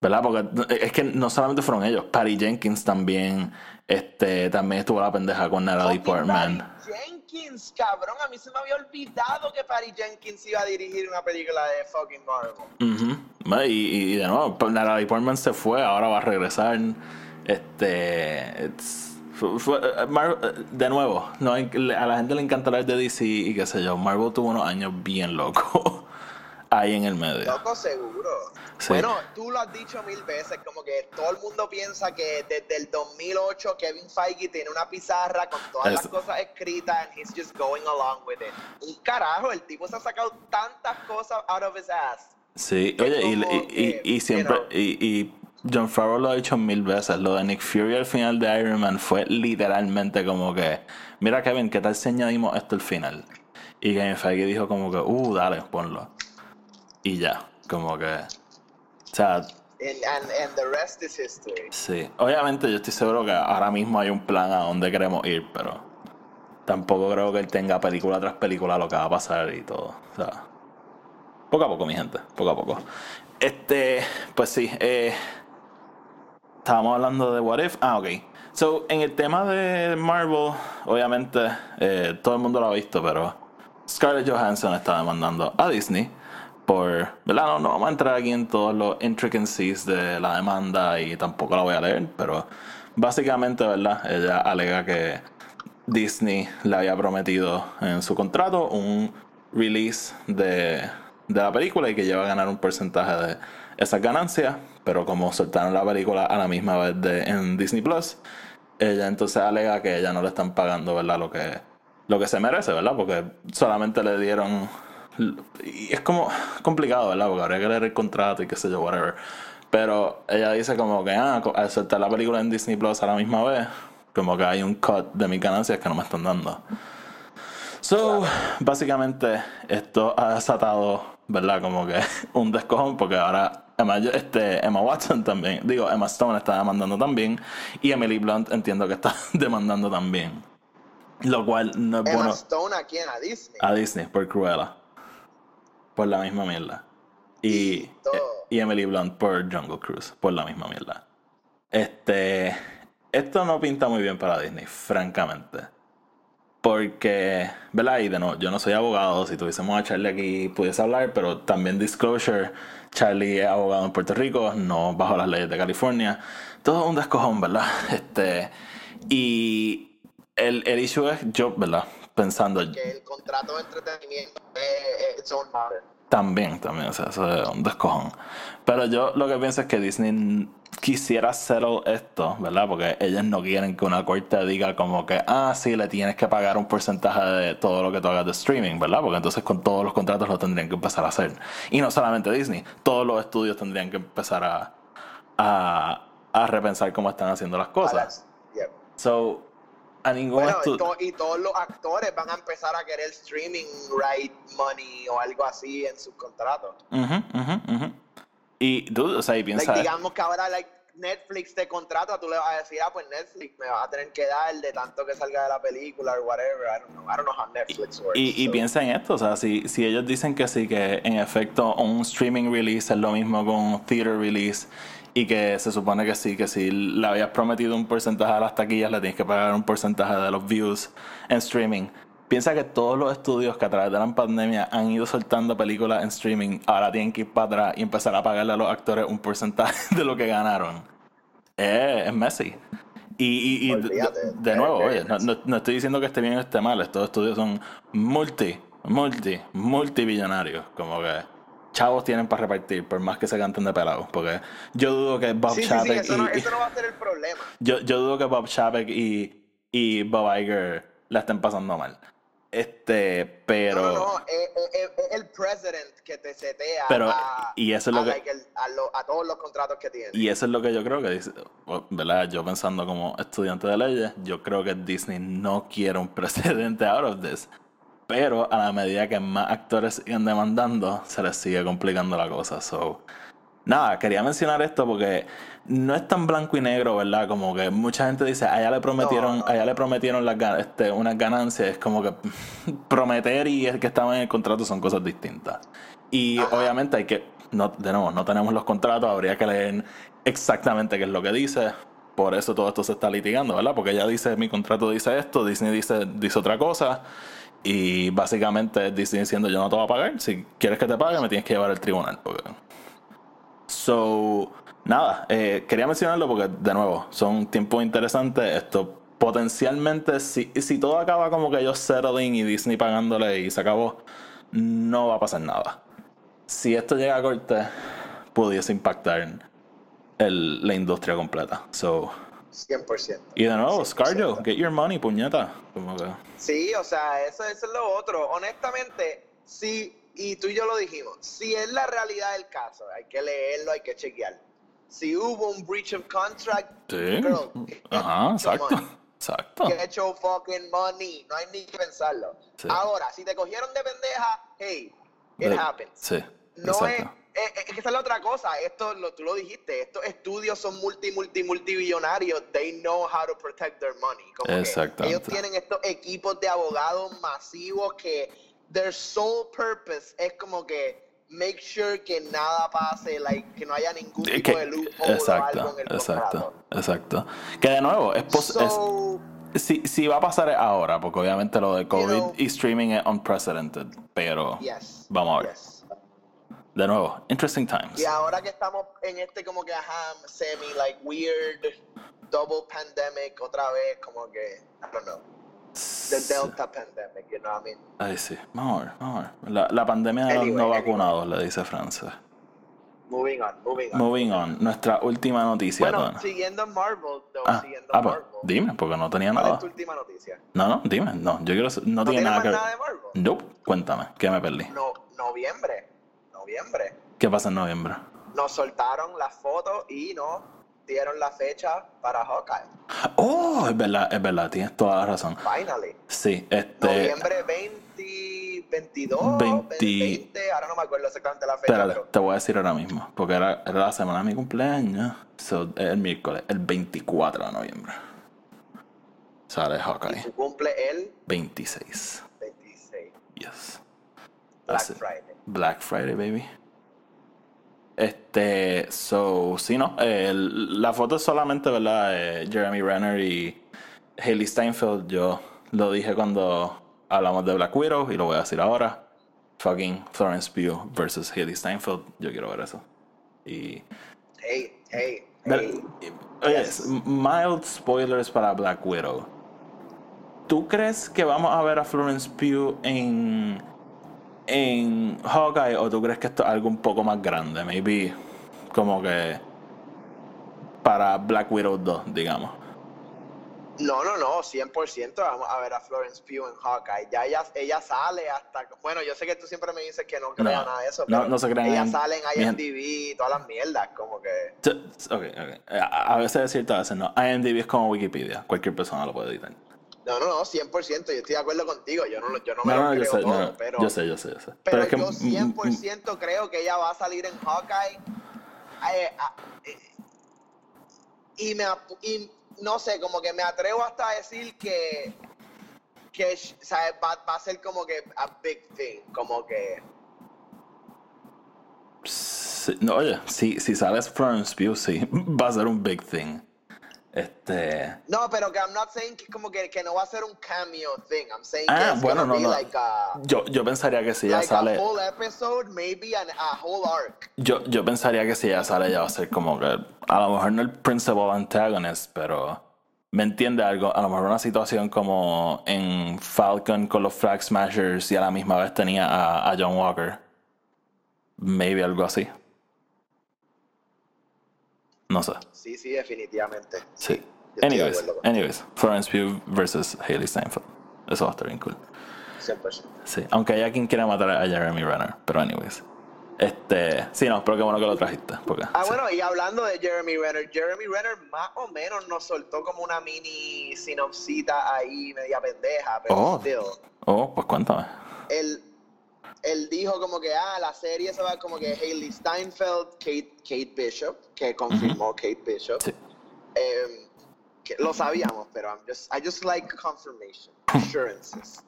¿Verdad? Porque es que no solamente fueron ellos, Patty Jenkins también, este, también estuvo la pendeja con Natalie Portman.
Patty Jenkins, cabrón, a mí se me había olvidado que Patty Jenkins iba a dirigir una película de fucking Marvel.
Y, y- y de nuevo, Natalie Portman se fue, ahora va a regresar. Este. it's- fue- fue- eh, Mar- eh, de nuevo, no a la gente le encanta hablar de DC y qué sé yo. Marvel tuvo unos años bien locos. ahí en el medio.
Loco, seguro.
Sí.
Bueno, tú lo has dicho mil veces, como que todo el mundo piensa que desde el 2008 Kevin Feige tiene una pizarra con todas las
Eso.
cosas escritas and he's just going along with it. Un carajo, el tipo se ha sacado tantas cosas out of his ass.
Sí, oye, y,
como
y- y-
que,
y siempre,
you know.
y, y John Favreau lo ha dicho mil veces, lo de Nick Fury al final de Iron Man fue literalmente como que, mira Kevin, ¿qué tal si añadimos esto al final? Y Kevin Feige dijo como que, uh, dale, ponlo. Y ya, como que, o sea,
And, and, and the rest is history.
sí, obviamente yo estoy seguro que ahora mismo hay un plan a donde queremos ir, pero tampoco creo que él tenga película tras película lo que va a pasar y todo, o sea, poco a poco, mi gente, poco a poco. Este, pues sí, eh, estábamos hablando de What If. Ah, ok. So, en el tema de Marvel, obviamente, eh, todo el mundo lo ha visto, pero Scarlett Johansson está demandando a Disney por, ¿verdad? No, vamos a entrar aquí en todos los intricacies de la demanda y tampoco la voy a leer, pero básicamente, ¿verdad? Ella alega que Disney le había prometido en su contrato un release de, de la película y que ella iba a ganar un porcentaje de esas ganancias, pero como soltaron la película a la misma vez de, en Disney Plus, ella entonces alega que ella no le están pagando, ¿verdad? Lo que, lo que se merece, ¿verdad? Porque solamente le dieron... Y es como complicado, ¿verdad? Porque habría que leer el contrato y qué sé yo, whatever. Pero ella dice como que, ah, al soltar la película en Disney Plus a la misma vez, como que hay un cut de mis ganancias que no me están dando. So, básicamente, esto ha desatado, ¿verdad? Como que un descojón, porque ahora Emma, este, Emma Watson también, digo, Emma Stone está demandando también, y Emily Blunt entiendo que está demandando también. Lo cual no es
Emma
bueno
Stone a quién? A Disney.
a Disney por Cruella. Por la misma mierda. Y,
Todo.
y Emily Blunt por Jungle Cruise. Por la misma mierda. Este. Esto no pinta muy bien para Disney, francamente. Porque, ¿verdad? Y de nuevo, yo no soy abogado. Si tuviésemos a Charlie aquí, pudiese hablar, pero también disclosure: Charlie es abogado en Puerto Rico, no bajo las leyes de California. Todo un descojón, ¿verdad? Este. Y el, el issue es, yo, ¿verdad? Pensando,
Que el contrato de entretenimiento es, es.
También, también, o sea, eso es un descojón. Pero yo lo que pienso es que Disney quisiera settle esto, ¿verdad? Porque ellos no quieren que una corte diga como que, ah, sí, le tienes que pagar un porcentaje de todo lo que tú hagas de streaming, ¿verdad? Porque entonces con todos los contratos lo tendrían que empezar a hacer. Y no solamente Disney, todos los estudios tendrían que empezar a, a, a repensar cómo están haciendo las cosas. So, a ningún
Bueno, y, to- y todos los actores van a empezar a querer streaming right money o algo así en sus contratos.
Ujú, ujú, ujú. Y tú, o sea, y
Like,
piensa...
digamos que ahora like, Netflix te contrata, tú le vas a decir, ah, pues Netflix me vas a tener que dar de tanto que salga de la película o whatever. I don't know. I don't know how Netflix works.
Y, y
so-
piensa en esto, o sea, si, si ellos dicen que sí, que en efecto un streaming release es lo mismo con un theater release y que se supone que sí, que si le habías prometido un porcentaje de las taquillas, le tienes que pagar un porcentaje de los views en streaming. Piensa que todos los estudios que a través de la pandemia han ido soltando películas en streaming, ahora tienen que ir para atrás y empezar a pagarle a los actores un porcentaje de lo que ganaron. Eh, es Messi. Y, y- y de-
es
nuevo,
very
oye, no- no estoy diciendo que esté bien o esté mal, estos estudios son multi, multi, multibillonarios. Como que chavos tienen para repartir, por más que se canten de pelados. Porque yo dudo que Bob
Sí, sí, sí,
Chapek
no,
y,
eso no va a ser el problema.
yo, yo dudo que Bob Chapek y, y Bob Iger la estén pasando mal. Este, pero.
No, no, no, es, es- es- el president que te setea
Pero,
a,
y eso es
a,
lo que.
like, el- a lo- a todos los contratos que tiene.
Y eso es lo que yo creo que dice, ¿verdad? Yo pensando como estudiante de leyes, yo creo que Disney no quiere un precedente out of this. Pero a la medida que más actores siguen demandando, se les sigue complicando la cosa. So, nada, quería mencionar esto porque no es tan blanco y negro, ¿verdad? Como que mucha gente dice, allá le prometieron,
No,
allá le prometieron las, este, unas ganancias. Es como que prometer y el que estaba en el contrato son cosas distintas. Y
Ajá.
obviamente hay que, no, de nuevo, no tenemos los contratos, habría que leer exactamente qué es lo que dice. Por eso todo esto se está litigando, ¿verdad? Porque ella dice, mi contrato dice esto, Disney dice, dice otra cosa. Y básicamente Disney diciendo, yo no te voy a pagar. Si quieres que te pague, me tienes que llevar al tribunal. So, nada, eh, quería mencionarlo porque, de nuevo, son tiempos interesantes. Esto potencialmente, si, si todo acaba como que ellos settling y Disney pagándole y se acabó, no va a pasar nada. si esto llega a corte, pudiese impactar el, la industria completa. So,
100%.
y de nuevo,
100%.
Scarjo, get your money, puñeta. Como que,
Sí, o sea, eso, eso es lo otro. Honestamente, sí, y tú y yo lo dijimos, si es la realidad del caso, hay que leerlo, hay que chequear. Si hubo un breach of contract,
sí.
girl,
Ajá, exacto.
money.
Exacto.
Get your fucking money. No hay ni que pensarlo.
Sí.
Ahora, si te cogieron de pendeja, hey, it
De-
happens.
Sí,
No
exacto.
es, es que esa es la otra cosa. Esto, lo, tú lo dijiste, estos estudios son multi, multi, multibillonarios. They know how to protect their money. Como
Exactamente.
ellos tienen estos equipos de abogados masivos que their sole purpose es como que make sure que nada pase, like, que no haya ningún
Eh,
tipo
que-
de loophole o
exacto,
algo en el
exacto,
contrato.
exacto. Que de nuevo, es,
So,
si, si va a pasar ahora, porque obviamente lo de COVID
know-
y streaming es unprecedented, pero
yes.
vamos a ver.
yes.
De nuevo, interesting times.
Y ahora que estamos en este como que ajá, semi like weird double pandemic otra vez, como que I don't know. The Delta pandemic, you know what I mean?
Ay, sí, a ver. La, la pandemia de los
Anyway,
no
anyway.
vacunados, le dice Francis.
Moving on, moving on.
Moving on, nuestra última noticia,
bueno,
Donna.
siguiendo en Marvel, though,
Ah,
siguiendo
ah, pues,
Marvel.
dime, porque no tenía
¿Cuál es
nada.
tu última noticia?
No, no, dime, no, yo quiero, no,
¿No
tiene nada que ver.
nada de Marvel?
Nope, cuéntame, ¿qué me perdí?
No, noviembre, noviembre.
¿Qué pasa en noviembre?
Nos soltaron las fotos y nos dieron la fecha para Hawkeye.
Oh, es verdad, es verdad, tienes toda la razón.
Finally.
Sí, este.
Noviembre 20, 22,
20.
20, ahora no me acuerdo exactamente la fecha,
Espérate,
pero
te voy a decir ahora mismo, porque era, era la semana de mi cumpleaños. So, es el miércoles, el 24 de noviembre. Sale
y
Hawkeye.
su cumple el
26.
26,
Yes.
Black. Friday.
Black Friday, baby. Este, so, sí, no. el- la foto es solamente, ¿verdad? Eh, Jeremy Renner y Haley Steinfeld. Yo lo dije cuando hablamos de Black Widow y lo voy a decir ahora. Fucking Florence Pugh versus Haley Steinfeld. Yo quiero ver eso. Y.
Hey, hey, hey.
Oye,
Yes.
mild spoilers para Black Widow. ¿Tú crees que vamos a ver a Florence Pugh en, en Hawkeye o tú crees que esto es algo un poco más grande? Maybe como que para Black Widow 2, digamos.
No, no, no, 100% vamos a ver a Florence Pugh en Hawkeye. Ya ella, ella sale hasta... Bueno, yo sé que tú siempre me dices que no creas
No,
nada de eso,
no-
pero
no se crean
ella
en-
sale en IMDb y todas las mierdas, como que...
Ok, ok. A a veces es cierto, a veces no. IMDb es como Wikipedia. Cualquier persona lo puede editar.
No, no, no, 100%, yo estoy de acuerdo contigo, yo no, yo no me
No,
lo
no, yo
creo
sé,
todo,
no,
pero...
yo sé, yo sé, yo sé.
Pero,
es que
yo
mm, mm,
100% creo que ella va a salir en Hawkeye. Eh, eh, y me y no sé, como que me atrevo hasta a decir que, que ¿sabes? Va, va a ser como que a big thing, como que
Sí, no, oye, si, si sales Florence Pugh, sí, va a ser un big thing. Este.
no, pero que I'm not saying que como que, que no va a ser un cameo thing. I'm saying que
Ah,
it's
bueno, no,
be
no.
like a
Yo, yo pensaría que si ella
like a
sale.
whole episode, maybe an, a whole arc.
Yo, yo pensaría que si ella sale, ella va a ser como que. A lo mejor no el principal antagonist, pero. ¿Me entiende algo? A lo mejor una situación como en Falcon con los Flag Smashers y a la misma vez tenía a, a John Walker. Maybe algo así. No sé.
Sí, sí, definitivamente.
Sí.
yo estoy de
Anyways, anyways, Florence Pugh versus Haley Steinfeld. Eso va a estar bien cool.
100%.
Sí, aunque haya quien quiera matar a Jeremy Renner, pero anyways. Este, sí, no, pero qué bueno que lo trajiste, porque
Ah,
sí.
bueno, y hablando de Jeremy Renner, Jeremy Renner más o menos nos soltó como una mini sinopsita ahí, media pendeja, pero
Oh.
still.
Oh, pues cuéntame.
Él, él dijo como que, ah, la serie se va como que Hailey Steinfeld, Kate, Kate Bishop, que confirmó Kate Bishop.
Sí.
Em, que lo sabíamos, pero I'm just, I just like confirmation, assurances.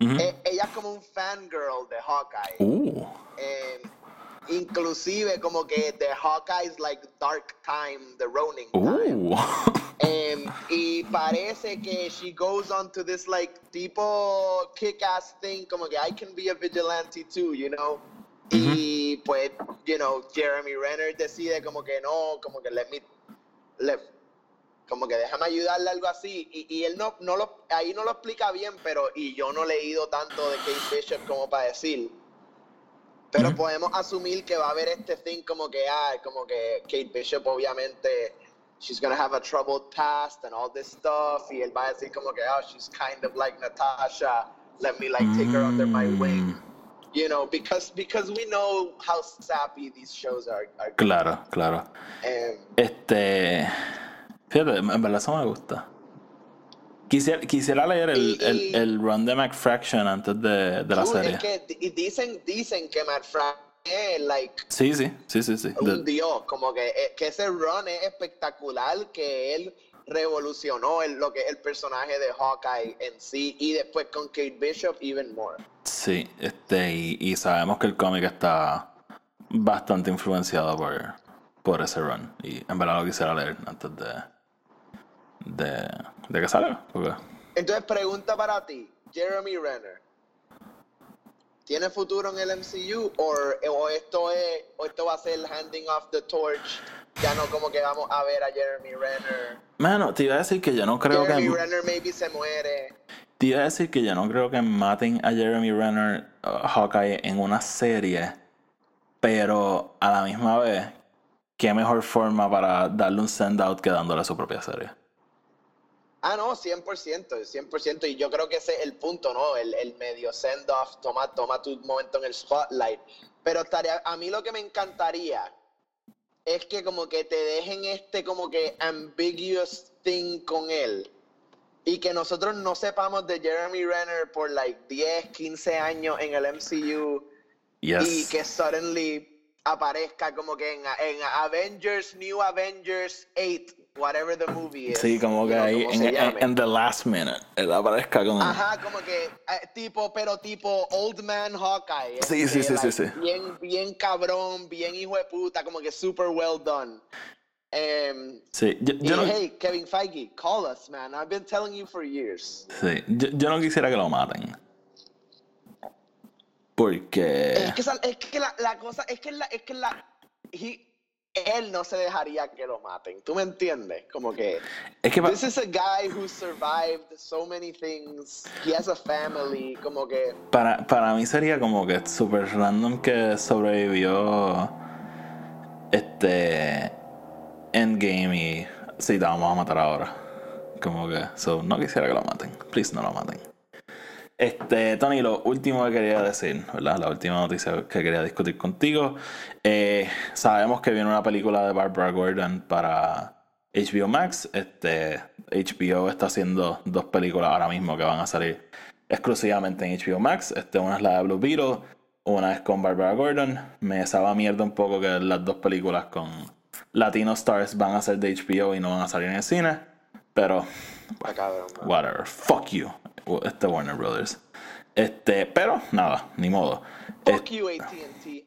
Eh, ella es como un fangirl de Hawkeye.
Uh,
Em, inclusive como que The Hawkeye's like dark time, the Ronin time. Em, y parece que she goes on to this like tipo kick-ass thing, como que I can be a vigilante too, you know. Y pues, you know, Jeremy Renner decide como que no, como que let me, let, como que déjame ayudarle algo así. Y, y él no, no lo, ahí no lo explica bien, pero y yo no he leído tanto de Kate Bishop como para decir. Pero podemos asumir que va a haber este thing como que, ah, como que Kate Bishop obviamente, she's gonna have a troubled past and all this stuff. Y él va a decir como que, oh, she's kind of like Natasha. Let me like take her under my wing.
Mm,
You know, because because we know how sappy these shows are. are
Claro, claro.
Um,
Este. Fíjate, en verdad eso me gusta. Quisiera, quisiera leer el,
Y-
el,
y-
el run de McFraction antes de, de la
dude,
serie.
es que di- dicen, dicen que Matt Fraction es like
Sí, sí, sí, sí, sí.
un dios, como que, eh, que ese run es espectacular, que él revolucionó el, lo que es el personaje de Hawkeye en sí, y después con Kate Bishop, even more.
sí, este, y, y sabemos que el cómic está bastante influenciado por, por ese run. Y en verdad lo quisiera leer antes de, de, de que salga.
Entonces, pregunta para ti, Jeremy Renner, ¿tiene futuro en el MCU o, o esto es o esto va a ser el handing off the torch? Ya no como que vamos a ver a Jeremy Renner.
Mano, te iba a decir que yo no creo
Jeremy
que.
Renner maybe se muere.
Te iba a decir que yo no creo que maten a Jeremy Renner, uh, Hawkeye, en una serie. Pero a la misma vez, qué mejor forma para darle un send-out que dándole su propia serie.
Ah, no, 100%, 100%. Y yo creo que ese es el punto, ¿no? El, el medio send-off, toma, toma tu momento en el spotlight. Pero estaría, a mí lo que me encantaría es que como que te dejen este como que ambiguous thing con él. Y que nosotros no sepamos de Jeremy Renner por like 10, 15 años en el MCU.
Yes.
Y que suddenly aparezca como que en, en Avengers, New Avengers 8, whatever the movie is.
Sí, como que ahí,
como
en, en- en the last minute, él aparezca con...
Ajá, como que eh, tipo, pero tipo Old Man Hawkeye.
Sí, sí, sí, sí,
like,
sí.
Bien, bien cabrón, bien hijo de puta, como que super well done. Em,
Sí, yo,
y
no,
hey, Kevin Feige, call us, man. I've been telling you for years.
sí, yo, yo no quisiera que lo maten. Porque...
Es que, es que la, la cosa, es que la, es que la, he- él no se dejaría que lo maten. ¿Tú me entiendes? Como que
Es que...
this is a guy who survived so many things. He has a family. Como que
Para, para mí sería como que super random que sobrevivió este Endgame y sí, te vamos a matar ahora. Como que, so, no quisiera que lo maten. Please, no lo maten. Este, Tony, lo último que quería decir, ¿verdad? La última noticia que quería discutir contigo. Eh, sabemos que viene una película de Barbara Gordon para HBO Max. Este, HBO está haciendo dos películas ahora mismo que van a salir exclusivamente en HBO Max. Este, una es la de Blue Beetle, una es con Barbara Gordon. Me sabe mierda un poco que las dos películas con Latino Stars van a ser de HBO y no van a salir en el cine. Pero
ah, cabrón,
whatever, fuck you, este Warner Brothers. Este, pero nada, ni modo.
Fuck you, AT&T.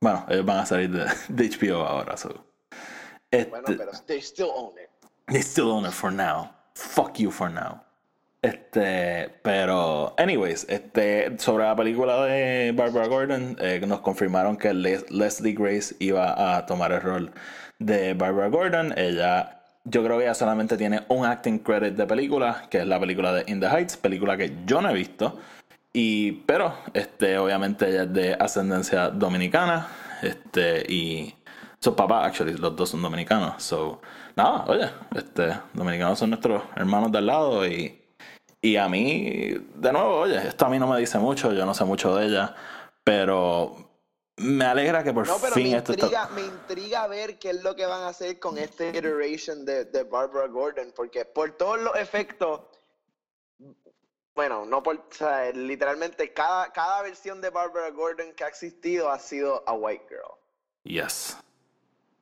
Bueno, ellos van a salir de, de HBO ahora, so. Este,
Bueno, pero they still own it.
They still own it for now. Fuck you for now. Este, pero, anyways, este, sobre la película de Barbara Gordon, eh, nos confirmaron que Les- Leslie Grace iba a tomar el rol de Barbara Gordon. Ella, yo creo que ella solamente tiene un acting credit de película, que es la película de In the Heights, película que yo no he visto. Y, pero, este, obviamente ella es de ascendencia dominicana, este, y su papá, actually, los dos son dominicanos. So, nada, oye, este, dominicanos son nuestros hermanos de al lado y, y a mí, de nuevo, oye, esto a mí no me dice mucho, yo no sé mucho de ella, pero me alegra que por
No, pero
fin
me
esto
intriga,
está...
me intriga ver qué es lo que van a hacer con este iteration de, de Barbara Gordon, porque por todos los efectos, bueno, no por, o sea, literalmente cada, cada versión de Barbara Gordon que ha existido ha sido a white girl.
Yes.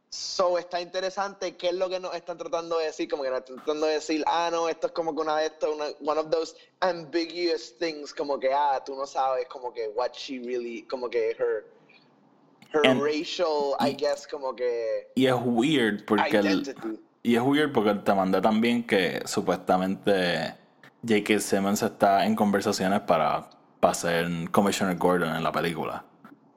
So está interesante qué es lo que nos están tratando de decir, como que nos están tratando de decir, ah, no, esto es como que una de estas, una, one of those ambiguous things, como que, ah, tú no sabes, como que what she really, como que her, her
And-
racial, I guess, como que
Y es weird porque el. Y es weird porque te mandé también que supuestamente J.K. Simmons está en conversaciones para, para ser Commissioner Gordon en la película.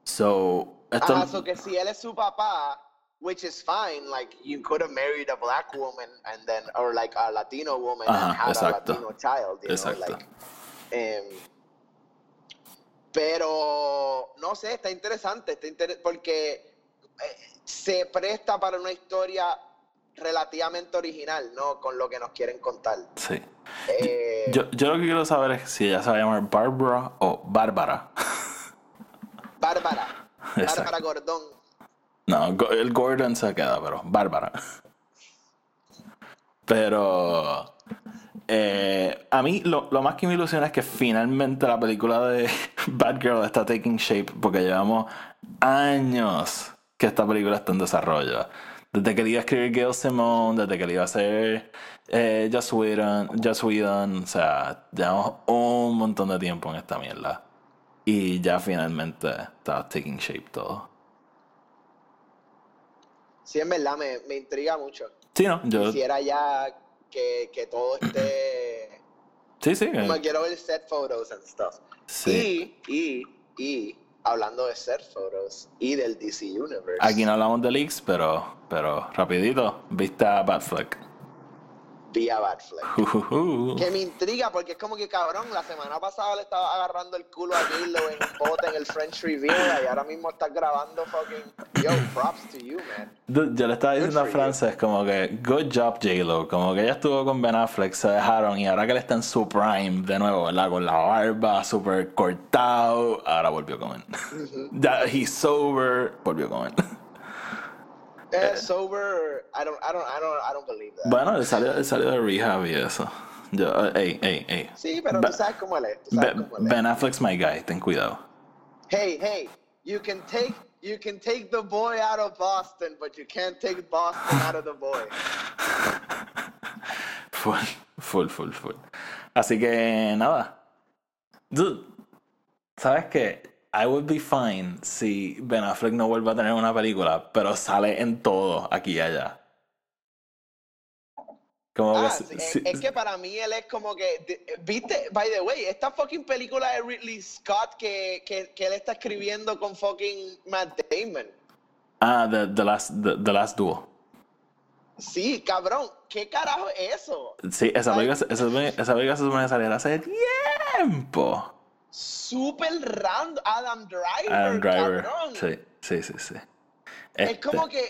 So, esto,
Ajá, so que si él es su papá, which is fine, like you could have married a black woman and then, or like a Latino woman and
Ajá,
had
exacto.
a Latino child, you
Exacto.
know, like. em, pero no, sé, está interesante, está inter- porque eh, se presta para una historia relativamente original, ¿no? Con lo que nos quieren contar.
Sí.
Eh,
Yo, yo lo que quiero saber es si ella se va a llamar Barbara o Bárbara.
Bárbara. Bárbara Gordón.
No, el Gordon se queda, pero Bárbara. Pero eh, a mí lo, lo más que me ilusiona es que finalmente la película de Batgirl está taking shape porque llevamos años que esta película está en desarrollo. Desde que le iba a escribir Gail Simone, desde que le iba a hacer eh, Joss Whedon, Joss Whedon, o sea, llevamos un montón de tiempo en esta mierda. Y ya finalmente está taking shape todo.
Sí, en verdad me, me intriga mucho.
Sí, no, yo...
Quisiera ya que, que todo esté...
Sí, sí. eh,
Como quiero ver set photos and stuff.
sí.
Y, y, y, hablando de set photos y del DC Universe.
Aquí no hablamos de leaks, pero, pero rapidito, viste a Batfleck.
Vía Batfleck.
Ujujú.
Que me intriga porque es como que cabrón, la semana pasada le estaba agarrando el culo a J-Lo en un bote en el French Riviera y ahora mismo estás grabando fucking. Yo, props to you, man.
Dude, Yo le estaba diciendo a. Frances como que good job J-Lo, como que ella estuvo con Ben Affleck, se dejaron y ahora que él está en su prime de nuevo, ¿verdad? Con la barba súper cortado, ahora volvió a comer. ya, he's sober, volvió a comer.
Eh, sober, I don't, I don't, I don't, I don't believe that.
bueno, él salió, él salió de rehab y eso. Yo, eh, ey, ey, ey.
sí, pero
Ba-
tú sabes cómo él es. Tú sabes
Ben,
cómo él es.
Ben Affleck's my guy, ten cuidado.
Hey, hey, you can take, you can take the boy out of Boston, but you can't take Boston out of the boy.
Full, full, full, full. Así que nada. Dude, ¿sabes qué? I would be fine si Ben Affleck no vuelve a tener una película, pero sale en todo aquí y allá. Como
Ah,
que
es,
si-
es que para mí él es como que, viste, by the way, esta fucking película de Ridley Scott que, que, que él está escribiendo con fucking Matt Damon.
Ah, the, the last, the, the last Duel.
Sí, cabrón, ¿qué carajo es eso?
Sí, esa película, esa, esa película se supone que saliera hace tiempo.
Súper random, Adam Driver,
Adam Driver.
cabrón.
Sí, sí, sí, sí.
Es
Este-
como que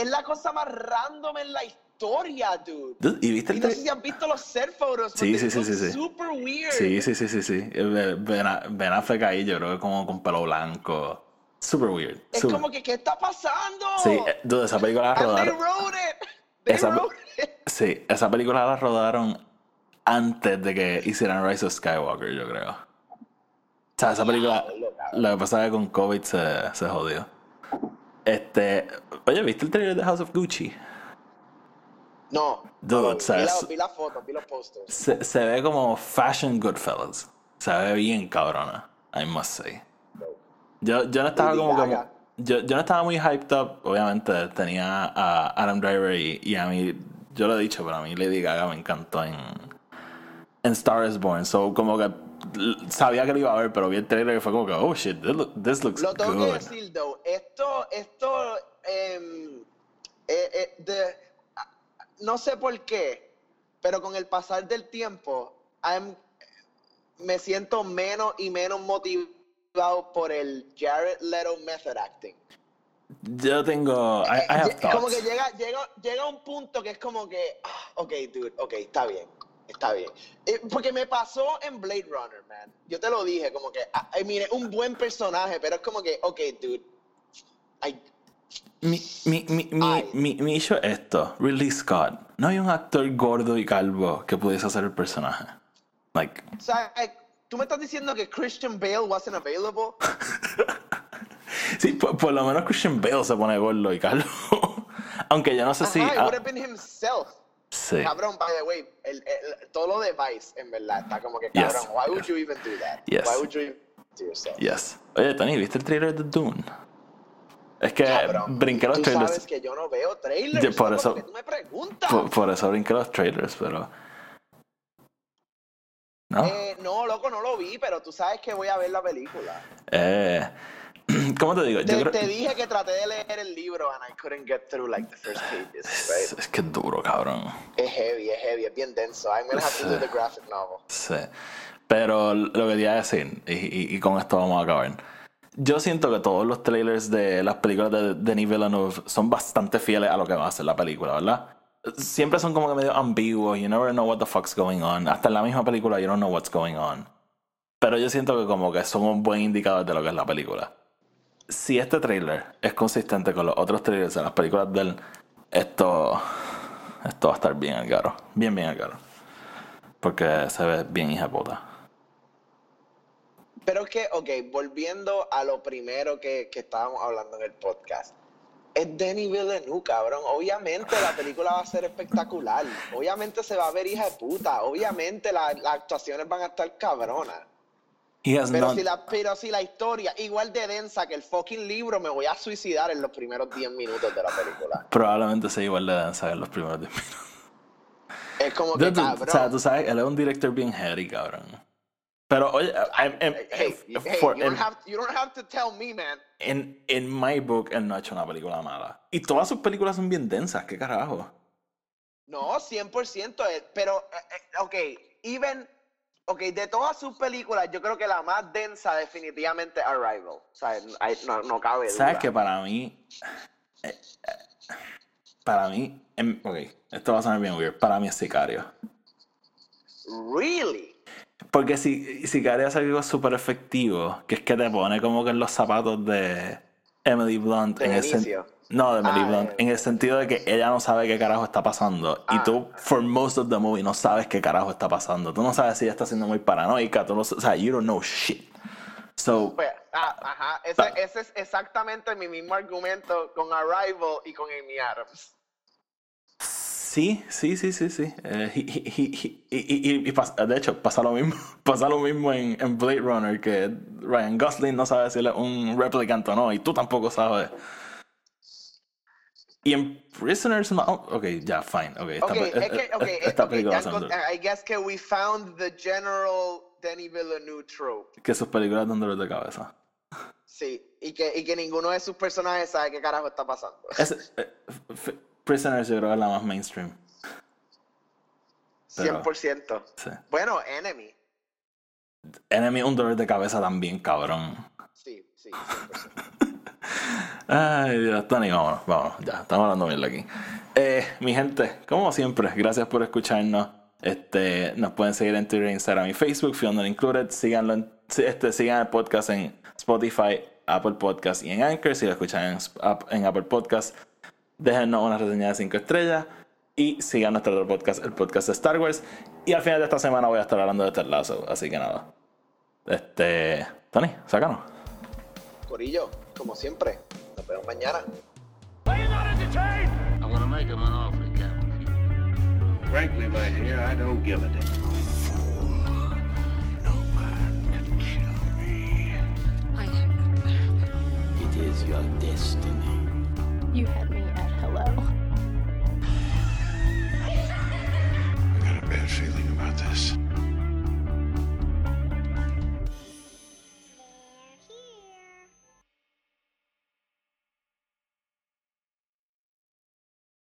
es la cosa más random en la historia, dude.
Dude, ¿Y viste
Y no sé si han visto los set photos.
Sí, sí, sí, sí, sí.
Super weird.
Sí, sí, sí, sí, sí. Eh, Ben, Affleck ahí, yo creo que como con pelo blanco. Super weird.
Es
super-
como que, ¿qué está pasando?
Sí, eh, dude, esa película la rodaron.
wrote it. They
Esa-
wrote it.
Sí, esa película la rodaron antes de que hicieran Rise of Skywalker, yo creo. O sea, esa película,
cabrón.
lo que pasa es que con COVID se, se jodió. Este, oye, ¿viste el trailer de House of Gucci?
No.
Dude,
no, vi,
¿sabes?
la, vi las fotos, vi los posters.
Se, se ve como Fashion Goodfellas. Se ve bien cabrona, I must say. Yo, yo no estaba como, como yo, yo no estaba muy hyped up, obviamente tenía a Adam Driver y, y a mí, yo lo he dicho, pero a mí Lady Gaga me encantó en, en Star is Born, so como que sabía que lo iba a ver, pero vi el trailer y fue como que, oh shit, this, look- this looks
Lo tengo que
good.
decir, though. Esto, esto, em, eh, eh, de- no sé por qué, pero con el pasar del tiempo, I'm- me siento menos y menos motivado por el Jared Leto method acting.
Yo tengo, I, I have
Lle- como que llega, llega, llega un punto que es como que, ah, ok, dude, ok, está bien, está bien. Eh, porque me pasó en Blade Runner, man. Yo te lo dije, como que, ah, I mean, es un buen personaje, pero es como que, ok, dude, I-
Mi, mi, mi, mi,
Ay.
mi, mi issue es esto, Ridley Scott. No hay un actor gordo y calvo que pudiese hacer el personaje. Like,
o sea, eh, tú me estás diciendo que Christian Bale wasn't available.
sí, por, por lo menos Christian Bale se pone gordo y calvo. Aunque yo no sé si.
Ajá, it
ah,
would have been himself.
Sí.
Cabrón, by the way, el, el- todo lo de Vice, en verdad, está como que,
Yes,
cabrón, why would
yes.
you even do that?
Yes.
Why would you even do yourself?
Yes. Oye, Tony, ¿viste el trailer de Dune? Es que
Cabrón,
brinqué los
tú
trailers.
sabes que yo no veo trailers,
Yo por eso-
tú me preguntas.
Por, por eso brinqué los trailers, pero. ¿No?
Eh, no, loco, no lo vi, pero tú sabes que voy a ver la película.
Eh, ¿Cómo te digo? Yo
Te,
creo
te dije que traté de leer el libro and I couldn't get through like the first pages,
es,
right?
es que es duro, cabrón.
Es heavy, es heavy, es bien denso. I'm gonna have to do the graphic novel.
Sí. Pero lo que te iba a decir, y, y- y con esto vamos a acabar. Yo siento que todos los trailers de las películas de Denis Villeneuve son bastante fieles a lo que va a ser la película, ¿verdad? Siempre son como que medio ambiguos, you never know what the fuck's going on. Hasta en la misma película, you don't know what's going on. Pero yo siento que como que son un buen indicador de lo que es la película. Si este trailer es consistente con los otros trailers de las películas del esto esto va a estar bien al caro. Bien, bien al caro. Porque se ve bien hija puta.
Pero es que, ok, volviendo a lo primero que, que estábamos hablando en el podcast. Es Denis Villeneuve, cabrón. Obviamente la película va a ser espectacular. Obviamente se va a ver hija de puta. Obviamente la- las actuaciones van a estar cabronas. Pero
not-
si, la, pero si la historia igual de densa que el fucking libro, me voy a suicidar en los primeros 10 minutos de la película.
Probablemente sea igual de densa en los primeros 10 minutos.
Es como que, cabrón.
o sea, tú sabes, él es un director bien heavy, cabrón. Pero, oye, em- em-
hey,
em-
hey,
for-
you, don't have, you don't have to tell me, man.
en, en my book, él no ha hecho una película mala. Y todas sus películas son bien densas, ¿qué carajo?
No, 100%. eh, Pero, eh, eh, ok, even, ok, de todas sus películas, yo creo que la más densa definitivamente es Arrival. O sea, no, no cabe duda.
¿Sabes que para mí... eh, eh, para mí... em, ok, esto va a sonar bien weird. Para mí es Sicario.
Really?
Porque si Sicario es algo súper efectivo, que es que te pone como que en los zapatos de Emily Blunt.
De
en
Benicio.
No, de Emily
Ah,
Blunt. En el sentido de que ella no sabe qué carajo está pasando. y
Ah.
tú, for most of the movie, no sabes qué carajo está pasando. Tú no sabes si ella está siendo muy paranoica. Tú no, o sea, you don't know shit. So,
Pues, ah, ajá, ese, ese es exactamente mi mismo argumento con Arrival y con Amy Adams.
sí, sí, sí, sí, sí. Eh, y, y- y- y- y- y pas- de hecho, pasa lo mismo, pasa lo mismo en, en Blade Runner, que Ryan Gosling no sabe si él es un replicant o no, y tú tampoco sabes. Y en Prisoners, no, ok, ya, fine, ok. Esta,
Ok,
pe-
es que,
esta-
ok,
esta
ok,
película
I guess que we found the general Denis Villeneuve trope.
que sus películas dan dolor de cabeza.
Sí, y que, y que ninguno de sus personajes sabe qué carajo está pasando.
Es- eh, Prisoners yo creo que es la más mainstream. pero-
100%.
Sí.
Bueno, Enemy.
Enemy un dolor de cabeza también, cabrón.
Sí, sí, 100%.
Ay, Dios, Tony, vámonos, vámonos, ya, estamos hablando bien aquí. Eh, mi gente, como siempre, gracias por escucharnos. Este, nos pueden seguir en Twitter, Instagram y Facebook, Fiona Included. Síganlo en, este, sigan el podcast en Spotify, Apple Podcast y en Anchor. Si lo escuchan en, Apple Podcast, déjenos una reseña de 5 estrellas. Y sigan nuestro otro podcast, el podcast de Star Wars. Y al final de esta semana voy a estar hablando de Ted Lasso, así que nada. Este, Tony, sácanos.
Corillo, como siempre, nos vemos mañana.
I'm gonna make him an offer again.
Frankly, my dear, I don't give a damn. It is your destiny.
You had me at hello. I got a bad feeling about this.